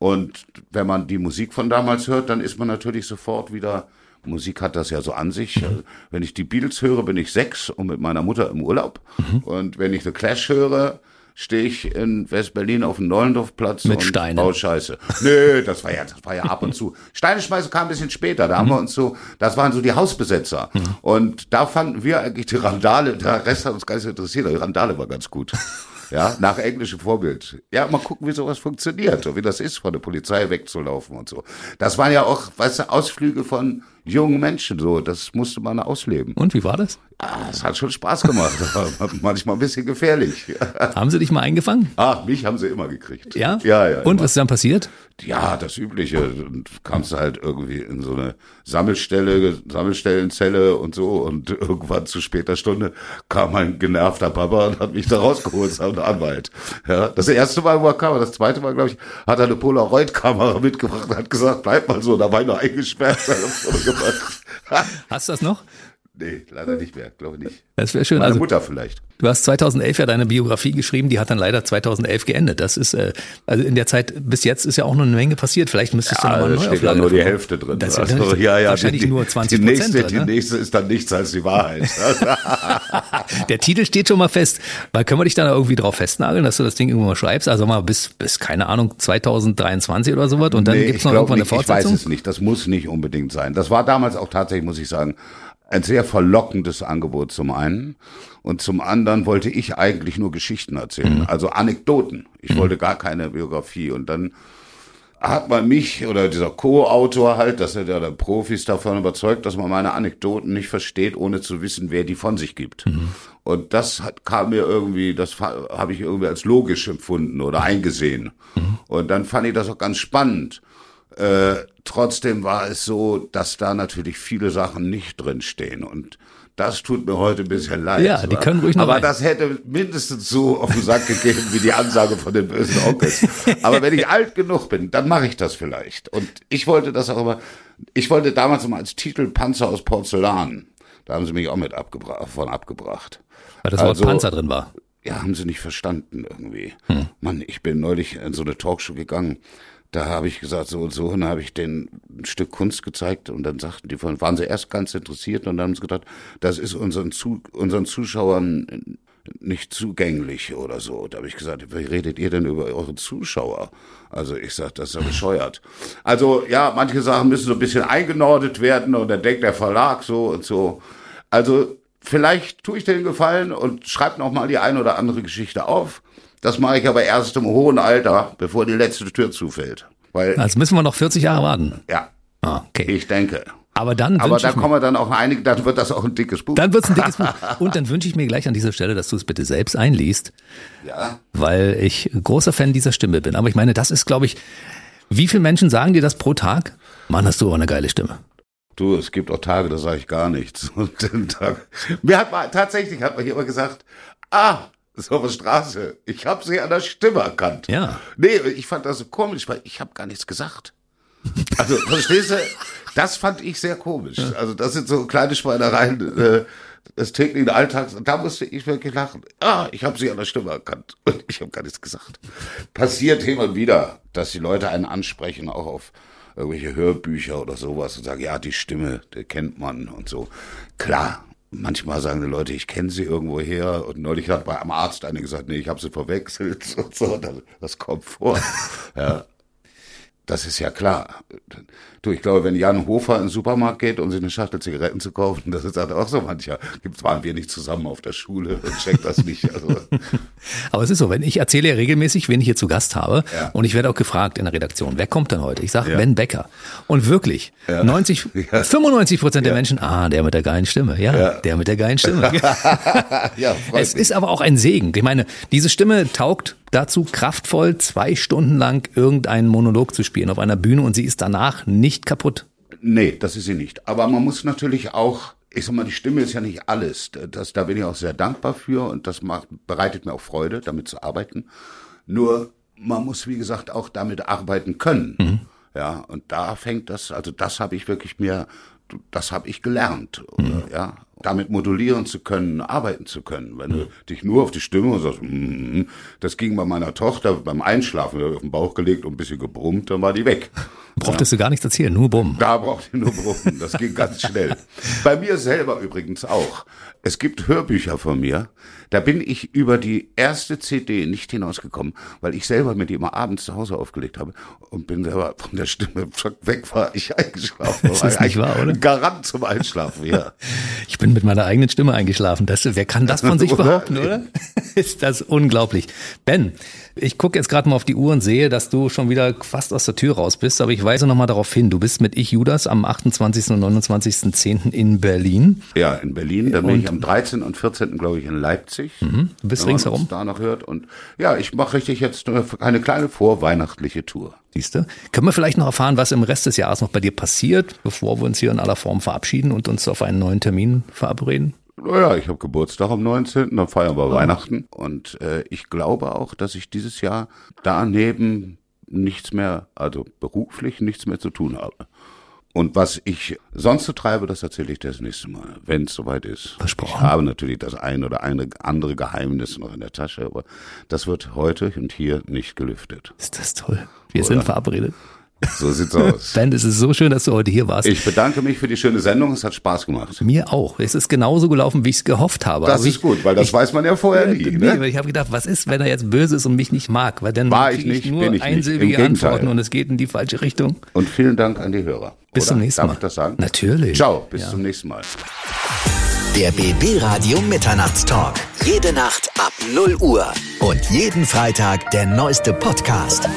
Speaker 2: Und wenn man die Musik von damals hört, dann ist man natürlich sofort wieder Musik hat das ja so an sich. Mhm. Wenn ich die Beatles höre, bin ich sechs und mit meiner Mutter im Urlaub. Mhm. Und wenn ich The Clash höre, stehe ich in West-Berlin auf dem Neulendorfplatz
Speaker 1: Mit
Speaker 2: und
Speaker 1: Steinen.
Speaker 2: baue Scheiße. Nö, das war ja, das war ja ab und zu. Steine schmeißen kam ein bisschen später. Da haben wir uns so, das waren so die Hausbesetzer. Mhm. Und da fanden wir eigentlich die Randale, der Rest hat uns gar nicht interessiert, die Randale war ganz gut. Ja, nach englischem Vorbild. Ja, mal gucken, wie sowas funktioniert und wie das ist, von der Polizei wegzulaufen und so. Das waren ja auch, weißt du, Ausflüge von jungen Menschen so. Das musste man ausleben.
Speaker 1: Und wie war das?
Speaker 2: Ah, es hat schon Spaß gemacht, aber manchmal ein bisschen gefährlich.
Speaker 1: Haben sie dich mal eingefangen?
Speaker 2: Ach, mich haben sie immer gekriegt.
Speaker 1: Ja?
Speaker 2: Ja, ja.
Speaker 1: Und
Speaker 2: immer.
Speaker 1: was ist dann passiert?
Speaker 2: Ja, das Übliche. Und kamst du halt irgendwie in so eine Sammelstelle, Sammelstellenzelle und so. Und irgendwann zu später Stunde kam ein genervter Papa und hat mich da rausgeholt, sein Anwalt. Ja, das erste Mal, wo er kam, das zweite Mal, glaube ich, hat er eine Polaroid-Kamera mitgebracht und hat gesagt, bleib mal so, da war ich noch eingesperrt.
Speaker 1: Hast du das noch?
Speaker 2: Nee, leider nicht mehr, glaube ich nicht.
Speaker 1: Das wäre schön.
Speaker 2: Meine
Speaker 1: also,
Speaker 2: Mutter vielleicht.
Speaker 1: Du hast 2011 ja deine Biografie geschrieben, die hat dann leider 2011 geendet. Das ist, äh, also in der Zeit bis jetzt ist ja auch noch eine Menge passiert. Vielleicht müsstest
Speaker 2: Ja,
Speaker 1: du nochmal
Speaker 2: da
Speaker 1: neu
Speaker 2: steht ja nur die Hälfte drin.
Speaker 1: Das
Speaker 2: Also,
Speaker 1: ist
Speaker 2: ja, ja,
Speaker 1: wahrscheinlich
Speaker 2: die,
Speaker 1: nur 20
Speaker 2: die nächste,
Speaker 1: Prozent.
Speaker 2: Die nächste ist dann nichts als die Wahrheit.
Speaker 1: Der Titel steht schon mal fest. Weil können wir dich dann irgendwie drauf festnageln, dass du das Ding irgendwann mal schreibst? Also mal bis, bis keine Ahnung, 2023 oder sowas und dann
Speaker 2: Nee,
Speaker 1: gibt's
Speaker 2: ich
Speaker 1: noch irgendwann eine
Speaker 2: nicht, Ich weiß
Speaker 1: Fortsetzung?
Speaker 2: es nicht. Das muss nicht unbedingt sein. Das war damals auch tatsächlich, muss ich sagen, ein sehr verlockendes Angebot zum einen. Und zum anderen wollte ich eigentlich nur Geschichten erzählen. Also Anekdoten. Ich wollte gar keine Biografie. Und dann hat man mich oder dieser Co-Autor halt, dass er der, der Profis davon überzeugt, dass man meine Anekdoten nicht versteht, ohne zu wissen, wer die von sich gibt. Und das hat, kam mir irgendwie, das habe ich irgendwie als logisch empfunden oder eingesehen. Und dann fand ich das auch ganz spannend. Äh, trotzdem war es so, dass da natürlich viele Sachen nicht drin stehen und das tut mir heute ein bisschen leid.
Speaker 1: Ja, die können ruhig noch
Speaker 2: Aber
Speaker 1: rein.
Speaker 2: das hätte mindestens so auf den Sack gegeben wie die Ansage von den bösen Onkels. Aber wenn ich alt genug bin, dann mache ich das vielleicht. Und ich wollte das auch immer, ich wollte damals immer als Titel Panzer aus Porzellan. Da haben sie mich auch mit abgebra von abgebracht.
Speaker 1: Weil das Wort
Speaker 2: Also-
Speaker 1: Panzer drin war.
Speaker 2: Ja, haben sie nicht verstanden irgendwie.
Speaker 1: Hm.
Speaker 2: Mann, ich bin neulich in so eine Talkshow gegangen. Da habe ich gesagt, so und so, und dann habe ich denen ein Stück Kunst gezeigt und dann sagten die von, waren sie erst ganz interessiert und dann haben sie gedacht, das ist unseren, Zu, unseren Zuschauern nicht zugänglich oder so. Da habe ich gesagt, wie redet ihr denn über eure Zuschauer? Also ich sage, das ist ja bescheuert. Also ja, manche Sachen müssen so ein bisschen eingenordet werden und dann denkt der Verlag so und so. Also vielleicht tue ich dir den Gefallen und schreib noch mal die ein oder andere Geschichte auf. Das mache ich aber erst im hohen Alter, bevor die letzte Tür zufällt. Weil,
Speaker 1: Also müssen wir noch 40 Jahre warten.
Speaker 2: ja,
Speaker 1: Ah, okay.
Speaker 2: ich denke.
Speaker 1: Aber dann
Speaker 2: Aber da kommen wir dann auch einige, dann wird das auch ein dickes Buch.
Speaker 1: dann wird's ein dickes Buch. Und dann wünsche ich mir gleich an dieser Stelle, dass du es bitte selbst einliest,
Speaker 2: ja.
Speaker 1: weil ich großer Fan dieser Stimme bin. Aber ich meine, das ist, glaube ich, wie viele Menschen sagen dir das pro Tag? Mann, hast du auch eine geile Stimme.
Speaker 2: Du, es gibt auch Tage, da sage ich gar nichts. Und den Tag, mir hat mal, tatsächlich hat man hier immer gesagt, ah, ist auf der Straße. Ich habe sie an der Stimme erkannt.
Speaker 1: Ja.
Speaker 2: Nee, ich fand das so komisch, weil ich habe gar nichts gesagt. Also, verstehst du? Das fand ich sehr komisch. Also, das sind so kleine Schweinereien äh, des täglichen Alltags. Und da musste ich wirklich lachen. Ah, ich habe sie an der Stimme erkannt. Und ich habe gar nichts gesagt. Passiert immer wieder, dass die Leute einen ansprechen, auch auf irgendwelche Hörbücher oder sowas und sagen, ja, die Stimme, die kennt man und so. Klar, manchmal sagen die Leute, ich kenne sie irgendwo her. Und neulich hat bei einem Arzt eine gesagt, nee, ich habe sie verwechselt und so. Das, das kommt vor. ja. Das ist ja klar. Du, ich glaube, wenn Jan Hofer in den Supermarkt geht, um sich eine Schachtel Zigaretten zu kaufen, das ist halt auch so mancher. Gibt waren wir nicht zusammen auf der Schule und checkt das nicht. Also,
Speaker 1: Aber es ist so, wenn ich erzähle ja regelmäßig, wen ich hier zu Gast habe
Speaker 2: Ja.
Speaker 1: und ich werde auch gefragt in der Redaktion, wer kommt denn heute? Ich sage
Speaker 2: Ja.
Speaker 1: Ben Becker. Und wirklich, 90,
Speaker 2: Ja.
Speaker 1: 95 Prozent der Menschen, ah, der mit der geilen Stimme. Ja, der mit der geilen Stimme. es
Speaker 2: mich.
Speaker 1: ist aber auch ein Segen. Ich meine, diese Stimme taugt dazu, kraftvoll zwei Stunden lang irgendeinen Monolog zu spielen auf einer Bühne und sie ist danach nicht kaputt.
Speaker 2: Nee, das ist sie nicht. Aber man muss natürlich auch, ich sag mal, die Stimme ist ja nicht alles. Das, da bin ich auch sehr dankbar für und das macht, bereitet mir auch Freude, damit zu arbeiten. Nur, man muss, wie gesagt, auch damit arbeiten können. Ja, und da fängt das, also das habe ich wirklich mir, das habe ich gelernt, oder, ja. Damit modulieren zu können, arbeiten zu können. Wenn du dich nur auf die Stimme und sagst, mm, das ging bei meiner Tochter beim Einschlafen, auf den Bauch gelegt und ein bisschen gebrummt, dann war die weg.
Speaker 1: Brauchtest du gar nichts erzählen, nur bumm.
Speaker 2: Da braucht ihr nur brummen. Das ging ganz schnell. Bei mir selber übrigens auch. Es gibt Hörbücher von mir. Da bin ich über die erste CD nicht hinausgekommen, weil ich selber mir die immer abends zu Hause aufgelegt habe und bin selber von der Stimme weg war ich eingeschlafen.
Speaker 1: Das ist nicht wahr, oder?
Speaker 2: Garant zum Einschlafen, ja.
Speaker 1: Ich bin bin mit meiner eigenen Stimme eingeschlafen. Das, wer kann das von sich behaupten, oder? Ist das unglaublich. Ben, ich gucke jetzt gerade mal auf die Uhr und sehe, dass du schon wieder fast aus der Tür raus bist, aber ich weise noch mal darauf hin, du bist mit Ich Judas am 28. und 29.10. in Berlin.
Speaker 2: Ja, in Berlin, dann bin ich am 13. und 14. glaube ich in Leipzig.
Speaker 1: Mhm. Du bist ringsherum?
Speaker 2: Da noch hört und ja, ich mache richtig jetzt eine kleine vorweihnachtliche Tour.
Speaker 1: Siehste? Können wir vielleicht noch erfahren, was im Rest des Jahres noch bei dir passiert, bevor wir uns hier in aller Form verabschieden und uns auf einen neuen Termin verabreden?
Speaker 2: Naja, ich habe Geburtstag am 19., dann feiern wir oh. Weihnachten. Und äh, ich glaube auch, dass ich dieses Jahr daneben nichts mehr, also beruflich nichts mehr zu tun habe. Und was ich sonst so treibe, das erzähle ich das nächste Mal, wenn es soweit ist.
Speaker 1: Versprochen.
Speaker 2: Ich habe natürlich das ein oder eine andere Geheimnis noch in der Tasche, aber das wird heute und hier nicht gelüftet.
Speaker 1: Ist das toll. Wir oder? sind verabredet.
Speaker 2: So sieht's aus.
Speaker 1: Ben, es ist so schön, dass du heute hier warst.
Speaker 2: Ich bedanke mich für die schöne Sendung. Es hat Spaß gemacht.
Speaker 1: Mir auch. Es ist genauso gelaufen, wie ich es gehofft habe.
Speaker 2: Das ist ich, gut, weil das ich, weiß man ja vorher nie. Ne?
Speaker 1: Nee, ich habe gedacht, was ist, wenn er jetzt böse ist und mich nicht mag? Weil dann
Speaker 2: War ich nicht,
Speaker 1: nur
Speaker 2: bin ich
Speaker 1: einsilbige Antworten und es geht in die falsche Richtung.
Speaker 2: Und vielen Dank an die Hörer.
Speaker 1: Bis Oder? zum nächsten Mal.
Speaker 2: Darf ich das sagen?
Speaker 1: Natürlich.
Speaker 2: Ciao, bis ja. zum nächsten Mal.
Speaker 3: Der BB Radio Mitternachtstalk. Jede Nacht ab 0 Uhr. Und jeden Freitag der neueste Podcast.